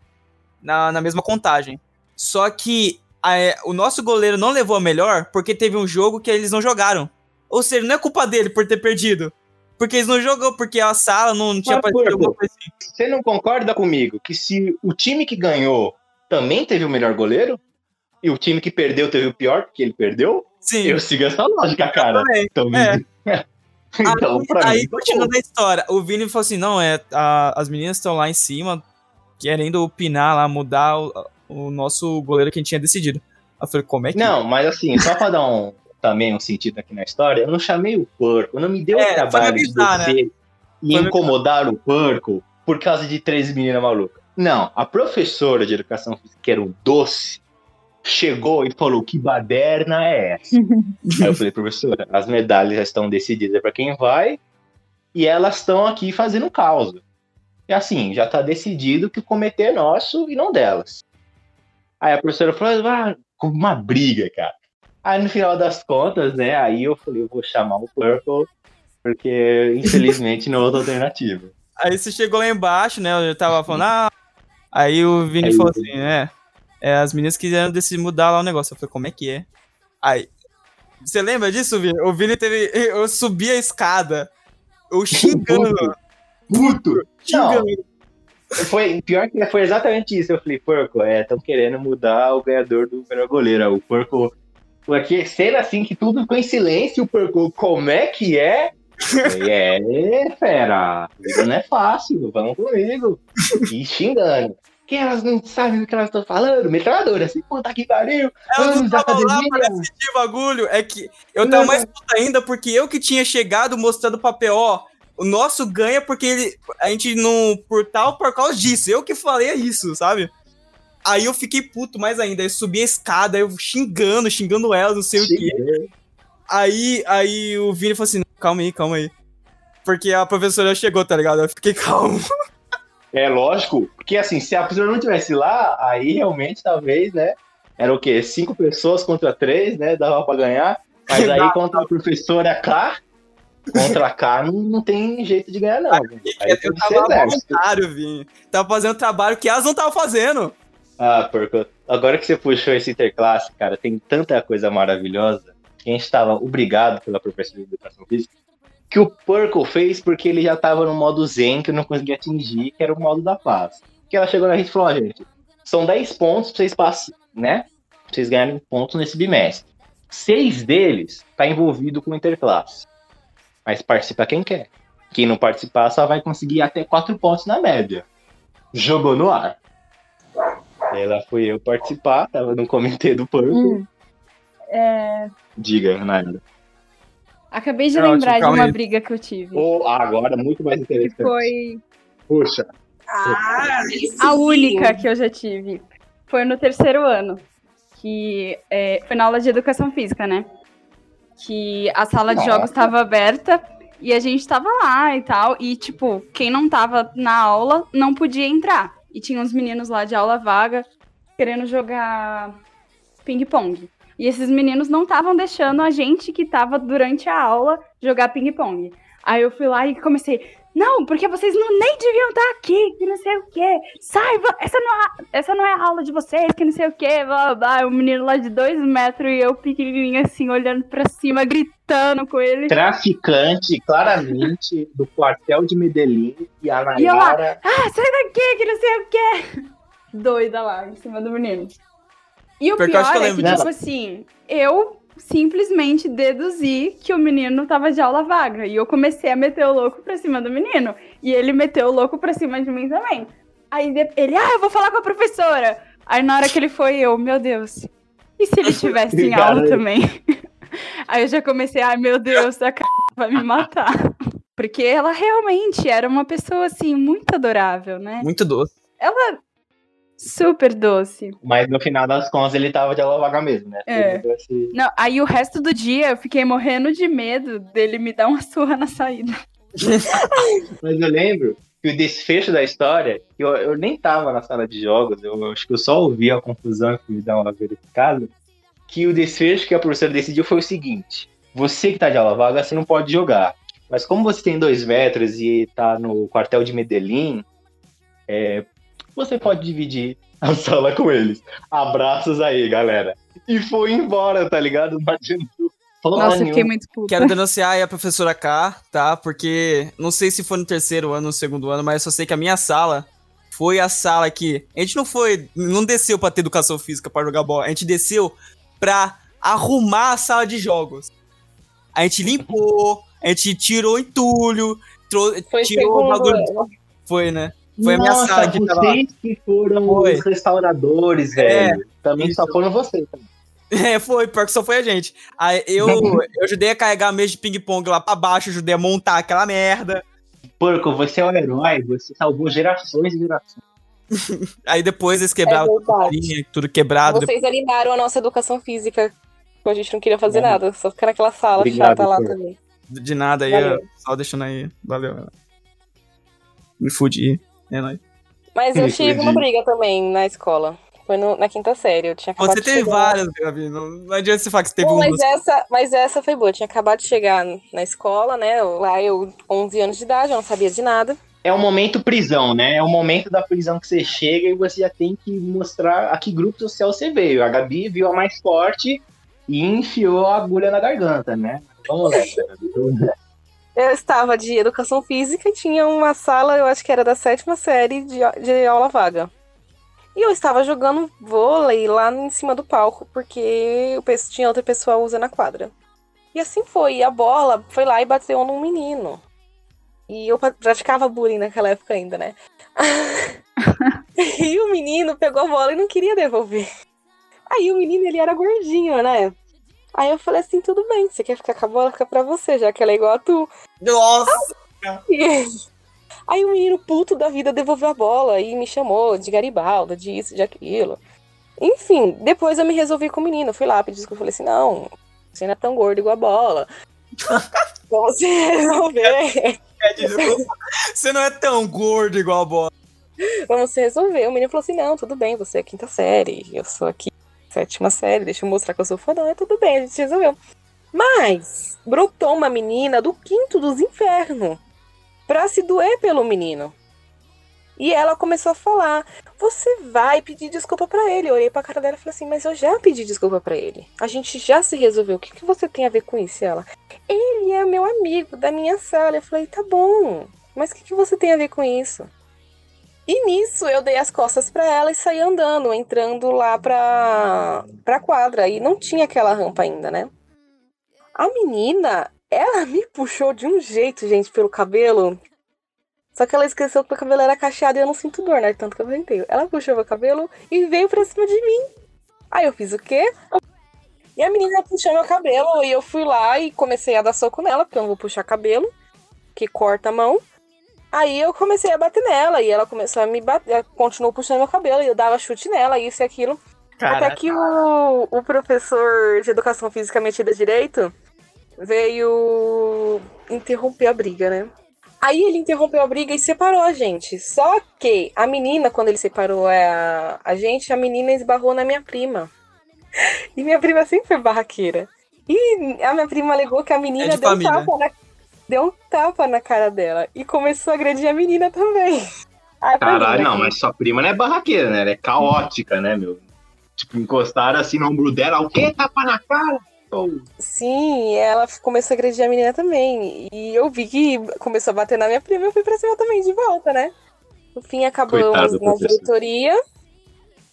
D: na, na mesma contagem. Só que a- é, o nosso goleiro não levou a melhor porque teve um jogo que eles não jogaram. Ou seja, não é culpa dele por ter perdido. Porque eles não jogou, porque a sala não tinha
A: Mas,
D: aparecido
A: Porco,
D: assim.
A: Você não concorda comigo que se o time que ganhou também teve o melhor goleiro, e o time que perdeu teve o pior, porque ele perdeu,
D: Sim.
A: eu sigo essa lógica, cara. Então,
D: É.
A: então
D: aí,
A: pra
D: aí
A: mim, tá
D: continuando a história, o Vini falou assim: não, é, a- as meninas estão lá em cima querendo opinar lá, mudar o, o nosso goleiro que a gente tinha decidido. Eu falei, como é que.
A: Não, mas assim, só pra dar um, também um sentido aqui na história, eu não chamei o porco, não me deu
D: É,
A: o trabalho de
D: avisar, né?
A: e
D: Foi
A: incomodar o porco por causa de três meninas malucas. Não, a professora de educação física, que era um doce, chegou e falou: que baderna é essa? Aí eu falei, professora, as medalhas já estão decididas para quem vai e elas estão aqui fazendo causa. E assim, já tá decidido que o comitê é nosso e não delas. Aí a professora falou, ah, com uma briga, cara. Aí no final das contas, né, aí eu falei, eu vou chamar o Purple, porque infelizmente não é outra alternativa.
D: Aí você chegou lá embaixo, né? Eu tava falando, ah. Aí o Vini
A: Aí-
D: falou assim: é, é, as meninas quiseram decidir mudar lá o negócio. Eu falei, como é que é? Aí. Você lembra disso, Vini? O Vini teve. Eu subi a escada. Eu xingando.
A: Puto! Não,
D: xingando.
A: Foi, pior que foi exatamente isso. Eu falei, Porco, é, estão querendo mudar o ganhador do melhor goleiro. O Porco. Aqui, cena assim que tudo ficou em silêncio, o Porco, como é que é? É, fera, não é fácil, vamos comigo. E xingando. Que elas não sabem do que elas estão falando? Metralhadora, assim, puta que pariu.
D: Elas estavam lá pra decidir bagulho. É que eu tava mais puto ainda porque eu que tinha chegado mostrando pra PO. O nosso ganha porque ele, a gente não. Por tal, por causa disso. Eu que falei isso, sabe? Aí eu fiquei puto mais ainda. Eu subi a escada, eu xingando, xingando ela, não sei o quê. Aí, aí o Vini falou assim: calma aí, calma aí. Porque a professora chegou, tá ligado? Eu fiquei calmo.
A: É lógico, porque assim, se a professora não tivesse lá, aí realmente talvez, né? Era o quê? Cinco pessoas contra três, né? Dava pra ganhar. Mas aí contra a professora K, contra a K não, não tem jeito de ganhar, não. Aí
D: eu tava voluntário, Vini. Tava fazendo trabalho que elas não estavam fazendo.
A: Ah, porco. Agora que você puxou esse interclasse, cara, tem tanta coisa maravilhosa que a gente estava obrigado pela professora de educação física que o Porco fez porque ele já estava no modo zen que eu não conseguia atingir, que era o modo da paz. que ela chegou na gente e falou, ó, gente, são 10 pontos pra vocês passarem, né? Pra vocês ganharem pontos nesse bimestre. Seis deles tá envolvido com interclasse. Mas participa quem quer. Quem não participar só vai conseguir até 4 pontos na média. Jogou no ar. Aí lá fui eu participar, tava no comitê do Purple.
C: Hum. É,
A: Diga, Nayara.
C: acabei de
D: Pronto,
C: lembrar de uma
D: aí.
C: briga que eu tive.
A: Ou agora, muito mais
C: Que
A: interessante.
C: foi
A: Puxa,
B: Ah,
C: a única que eu já tive. Foi no terceiro ano. Que é, foi na aula de educação física, né? Que a sala de jogos estava aberta e a gente tava lá e tal. E, tipo, quem não tava na aula não podia entrar. E tinha uns meninos lá de aula vaga querendo jogar ping-pong. E esses meninos não estavam deixando a gente que tava durante a aula jogar ping-pong. Aí eu fui lá e comecei, não, porque vocês não, nem deviam estar aqui, que não sei o quê. Saiba, essa não, é, a- essa não é a aula de vocês, que não sei o quê, blá blá blá. O menino lá de dois metros e eu pequenininha assim, olhando pra cima, gritando com ele.
A: traficante, claramente, do quartel de Medellín e a
C: E eu lá,
A: Nayara.
C: ah, sai daqui, que não sei o quê. Doida lá, em cima do menino. E o
D: Pior
C: pior,
D: que eu acho que eu
C: é que, tipo assim, eu simplesmente deduzi que o menino tava de aula vaga. E eu comecei a meter o louco pra cima do menino. E ele meteu o louco pra cima de mim também. Aí ele, ah, eu vou falar com a professora. Aí na hora que ele foi, eu, meu Deus. E se ele estivesse em aula também? Aí eu já comecei, ai meu Deus, a c... vai me matar. Porque ela realmente era uma pessoa, assim, muito adorável, né?
D: Muito doce.
C: Ela super doce.
A: Mas no final das contas ele tava de aula vaga mesmo, né?
C: É.
A: Esse-
C: Não, aí o resto do dia eu fiquei morrendo de medo dele me dar uma surra na saída.
A: Mas eu lembro que o desfecho da história, que eu, eu nem tava na sala de jogos, eu acho que eu só ouvi a confusão e fui dar uma verificada, que o desfecho que a professora decidiu foi o seguinte, você que tá de aula vaga, você não pode jogar. Mas como você tem dois metros e tá no quartel de Medellín, é, você pode dividir a sala com eles. Abraços aí, galera. E foi embora, tá ligado? Não adiantou. Falou
C: Nossa, fiquei
A: nenhuma.
C: muito puta.
D: Quero denunciar aí a professora K, tá? Porque não sei se foi no terceiro ano ou no segundo ano, mas eu só sei que a minha sala foi a sala que. A gente não foi. Não desceu pra ter educação física pra jogar bola. A gente desceu pra arrumar a sala de jogos. A gente limpou, a gente tirou entulho, trou-
B: Foi
D: tirou o bagulho. Foi, né? Foi a minha
A: Nossa,
D: sala que tava lá.
A: vocês que foram
D: Foi.
A: os restauradores,
D: É,
A: velho. Também só foram vocês.
D: É, foi, pior que só foi a gente. Aí eu, eu ajudei a carregar a mesa de ping-pong lá pra baixo, ajudei a montar aquela merda.
A: Porco, você é um herói, você salvou gerações e gerações.
D: Aí depois eles quebravam
B: É
D: tudo, linha, tudo quebrado.
B: Vocês animaram a nossa educação física. A gente não queria fazer
A: É.
B: nada, só ficar naquela sala
A: Obrigado,
B: chata lá também.
D: De nada aí,
B: Valeu.
D: só deixando aí. Valeu. Me fudi. É nóis.
B: Mas eu tive uma briga também na escola. Foi no- na quinta série. Eu tinha acabado
D: Você
B: de
D: teve
B: chegar.
D: várias, Gabi. Não, não adianta você falar que você teve
B: Não,
D: uma.
B: mas, essa, mas essa foi boa. Eu tinha acabado de chegar na escola, né? Lá eu, 11 anos de idade, eu não sabia de nada.
A: É o momento prisão, né? É o momento da prisão que você chega e você já tem que mostrar a que grupo social você veio. A Gabi viu a mais forte e enfiou a agulha na garganta, né? Vamos lá.
B: Eu estava de educação física e tinha uma sala, eu acho que era da sétima série de, de aula vaga. E eu estava jogando vôlei lá em cima do palco, porque eu tinha outra pessoa usando a quadra. E assim foi. E a bola foi lá e bateu num menino. E eu pra- praticava bullying naquela época ainda, né? e o menino pegou a bola e não queria devolver. Aí o menino, ele era gordinho, né? Aí eu falei assim, tudo bem, você quer ficar com a bola, fica pra você, já que ela é igual a tu.
D: Nossa!
B: Aí o menino puto da vida devolveu a bola e me chamou de Garibalda, disso, de aquilo. Enfim, depois eu me resolvi com o menino. Eu fui lá, pedi desculpa. Eu falei assim: não, você não é tão gordo igual a bola. Vamos se resolver.
D: Você não é tão gordo igual a bola.
B: Vamos se resolver. O menino falou assim: não, tudo bem, você é quinta série, eu sou aqui sétima série, deixa eu mostrar que eu sou fodão. É tudo bem, a gente resolveu. Mas brotou uma menina do quinto dos infernos pra se doer pelo menino. E ela começou a falar: Você vai pedir desculpa pra ele. Eu olhei pra cara dela e falei assim: Mas eu já pedi desculpa pra ele. A gente já se resolveu. O que, que você tem a ver com isso? Ela: Ele é meu amigo da minha sala. Eu falei: Tá bom, mas o que, que você tem a ver com isso? E nisso eu dei as costas pra ela e saí andando, entrando lá pra, pra quadra. E não tinha aquela rampa ainda, né? A menina, ela me puxou de um jeito, gente, pelo cabelo. Só que ela esqueceu que o cabelo era cacheado e eu não sinto dor, né? Tanto que eu venteio. Ela puxou meu cabelo e veio pra cima de mim. Aí eu fiz o quê? E a menina puxou meu cabelo e eu fui lá e comecei a dar soco nela, porque eu não vou puxar cabelo, que corta a mão. Aí eu comecei a bater nela e ela começou a me bater, continuou puxando meu cabelo e eu dava chute nela, isso e aquilo. Até que o, o professor de educação física metida direito veio interromper a briga, né? Aí ele interrompeu a briga e separou a gente. Só que a menina, quando ele separou a, a gente, a menina esbarrou na minha prima. E minha prima sempre foi barraqueira. E a minha prima alegou que a menina
D: É de
B: deu,
D: família.
B: tapa na, deu um tapa na cara dela. E começou a agredir a menina também.
A: Caralho, não,
B: aquilo.
A: mas sua prima não é barraqueira, né? Ela é caótica, né, meu? Tipo, encostaram assim no ombro dela, o quê? Tapa na cara? Oh,
B: Sim, ela começou a agredir a menina também. E eu vi que começou a bater na minha prima e eu fui pra cima também de volta, né? No fim, acabamos na diretoria.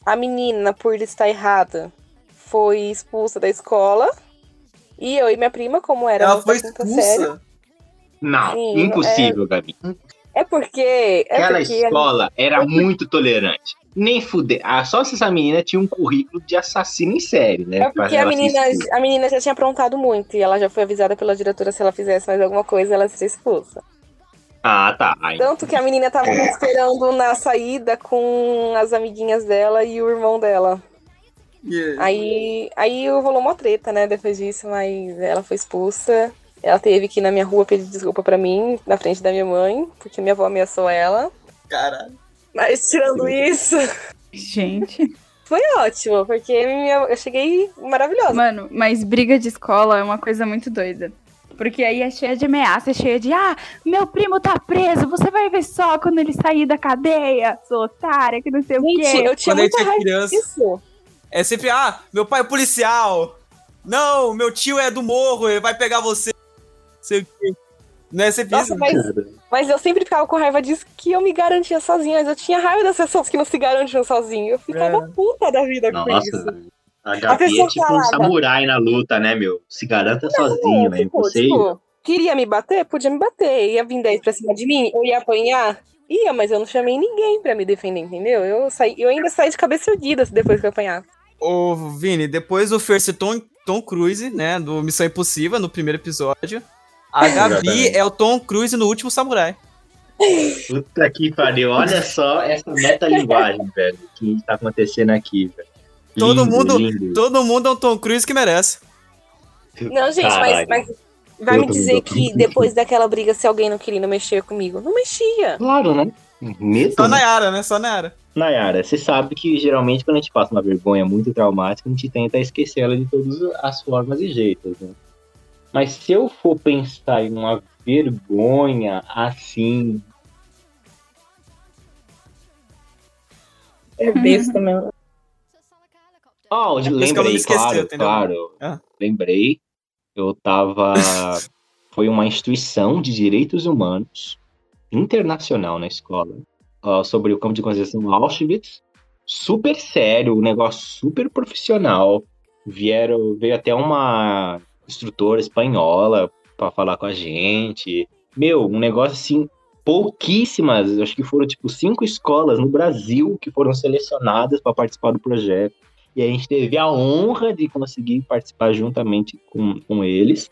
B: A menina, por estar errada, foi expulsa da escola. E eu e minha prima, como era
D: Ela foi
B: quinta série.
A: Não,
B: Sim,
A: impossível, Gabi.
B: É porque. É
A: Aquela
B: porque
A: escola era muito tolerante. Nem fuder. Ah, só se essa menina tinha um currículo de assassino em série, né?
B: É porque a menina, a menina já tinha aprontado muito e ela já foi avisada pela diretora se ela fizesse mais alguma coisa, ela seria expulsa.
A: Ah, tá. Aí,
B: Tanto que a menina tava me esperando na saída com as amiguinhas dela e o irmão dela. Aí, aí rolou uma treta, né, depois disso, mas ela foi expulsa. Ela teve que ir na minha rua pedir desculpa pra mim, na frente da minha mãe, porque minha avó ameaçou ela.
D: Caralho.
B: Mas tirando isso,
C: Gente.
B: foi ótimo, porque minha- eu cheguei maravilhosa.
C: Mano, mas briga de escola é uma coisa muito doida. Porque aí é cheia de ameaça, é cheia de ah, meu primo tá preso, você vai ver só quando ele sair da cadeia, sua otária, que não sei o
B: Gente,
C: quê.
B: eu tinha
D: Quando a gente
B: muita
D: é
B: raiva
D: criança,
B: disso.
D: é sempre, ah, meu pai é policial. Não, meu tio é do morro, ele vai pegar você. Sei o quê. Não é sempre
B: Nossa,
D: isso?
B: mas, mas eu sempre ficava com raiva disso que eu me garantia sozinha. Mas eu tinha raiva das pessoas que não se garantiam sozinho. Eu ficava puta da vida com
A: Nossa,
B: isso.
A: a Gabi é tipo um
B: calada.
A: samurai na luta, né, meu? Se garanta sozinho, é
B: tipo, tipo, queria me bater? Podia me bater. Ia vir 10 pra cima de mim? Eu ia apanhar? Ia, mas eu não chamei ninguém pra me defender, entendeu? Eu, saí, eu ainda saí de cabeça erguida depois que eu apanhar.
D: Ô, Vini, depois do Fer ser Tom, Tom Cruise, né, do Missão Impossível, no primeiro episódio, a Gabi é o Tom Cruise no Último Samurai.
A: Puta que pariu, olha só essa metalinguagem, velho, que tá acontecendo aqui, velho.
D: Todo
A: Lindo,
D: mundo-
A: lindo.
D: Todo mundo é um Tom Cruise que merece.
B: Não, gente, mas, mas vai
A: Eu
B: me
A: tô
B: dizer
A: me
B: que depois daquela briga, se alguém não queria não mexer comigo, não mexia.
A: Claro, né? Medo,
D: Só
A: né?
D: Nayara, né? Só Nayara.
A: Nayara, você sabe que geralmente quando a gente passa uma vergonha muito traumática, a gente tenta esquecer ela de todas as formas e jeitos, né? Mas se eu for pensar em uma vergonha assim,
B: É besta mesmo.
A: Ó,
D: É
A: lembrei, claro,
D: entendeu?
A: claro.
D: Ah.
A: Lembrei. Eu tava. Foi uma instituição de direitos humanos internacional na escola. ó, sobre o campo de concentração Auschwitz. Super sério, um negócio super profissional. Vieram, veio até uma instrutora espanhola pra falar com a gente. Meu, um negócio assim, pouquíssimas, acho que foram tipo cinco escolas no Brasil que foram selecionadas para participar do projeto. E a gente teve a honra de conseguir participar juntamente com, com eles.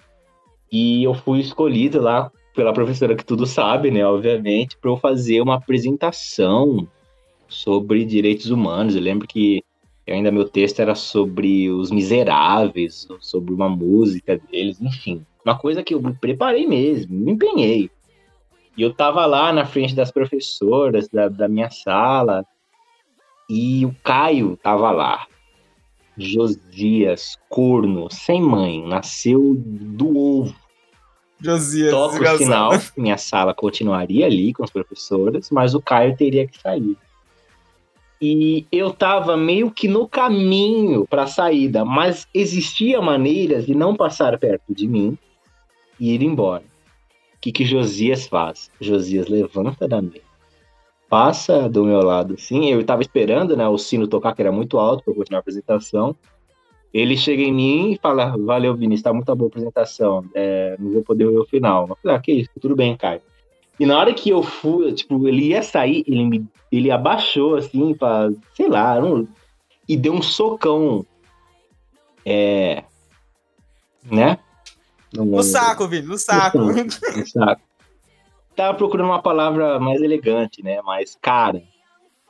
A: E eu fui escolhido lá pela professora que tudo sabe, né, obviamente, para eu fazer uma apresentação sobre direitos humanos. Eu lembro que ainda meu texto era sobre os miseráveis, sobre uma música deles, enfim. Uma coisa que eu me preparei mesmo, me empenhei. E eu tava lá na frente das professoras da, da minha sala e o Caio tava lá. Josias, corno, sem mãe, nasceu do ovo.
D: Josias,
A: Toca o sinal, minha sala continuaria ali com as professoras, mas o Caio teria que sair. E eu tava meio que no caminho para a saída, mas existia maneiras de não passar perto de mim e ir embora. O que, que Josias faz? Josias levanta da mesa, passa do meu lado, assim. Eu tava esperando, né, o sino tocar, que era muito alto eu continuar a apresentação. Ele chega em mim e fala: Valeu, Vinícius, tá muito boa a apresentação. É, não vou poder ver o final. Eu falei: Ah, que isso, tudo bem, Caio. E na hora que eu fui, tipo, ele ia sair, ele, me, ele abaixou, assim, pra, sei lá, não- e deu um socão. É. Né?
D: No saco, Vini, no saco.
A: No saco. Tava procurando uma palavra mais elegante, né? Mas, cara,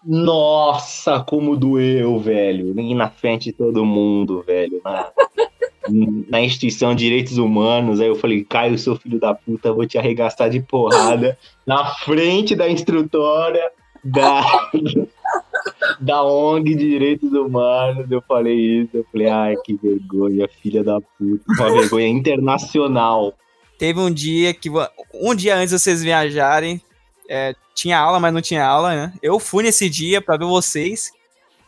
A: nossa, como doeu, velho. E na frente de todo mundo, velho. Na, na instituição de direitos humanos. Aí eu falei, Caio, seu filho da puta, vou te arregaçar de porrada na frente da instrutora da, da ONG de Direitos Humanos. Eu falei isso. Eu falei, ai, que vergonha, filha da puta. Uma vergonha internacional.
D: Teve um dia que. Um dia antes de vocês viajarem, é, tinha aula, mas não tinha aula, né? Eu fui nesse dia pra ver vocês,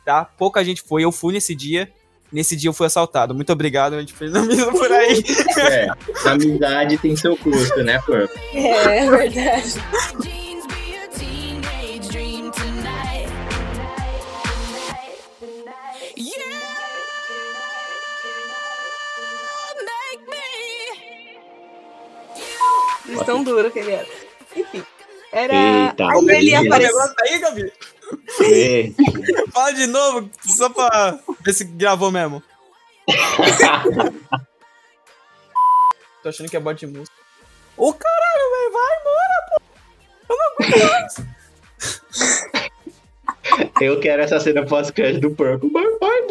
D: tá? Pouca gente foi, eu fui nesse dia. Nesse dia eu fui assaltado. Muito obrigado, a gente fez a mesa por aí.
A: É, amizade tem seu custo, né, Pur?
B: É, é verdade. Tão duro que ele era. Enfim. Era.
A: Eita,
B: Aí ele apareceu.
D: Negócio aí, Gabi. Fala de novo, só pra ver se gravou mesmo. Tô achando que é bot de música. Ô caralho, velho, vai embora, pô.
A: Eu quero essa cena pós-crédito do Purple. Vai, vai,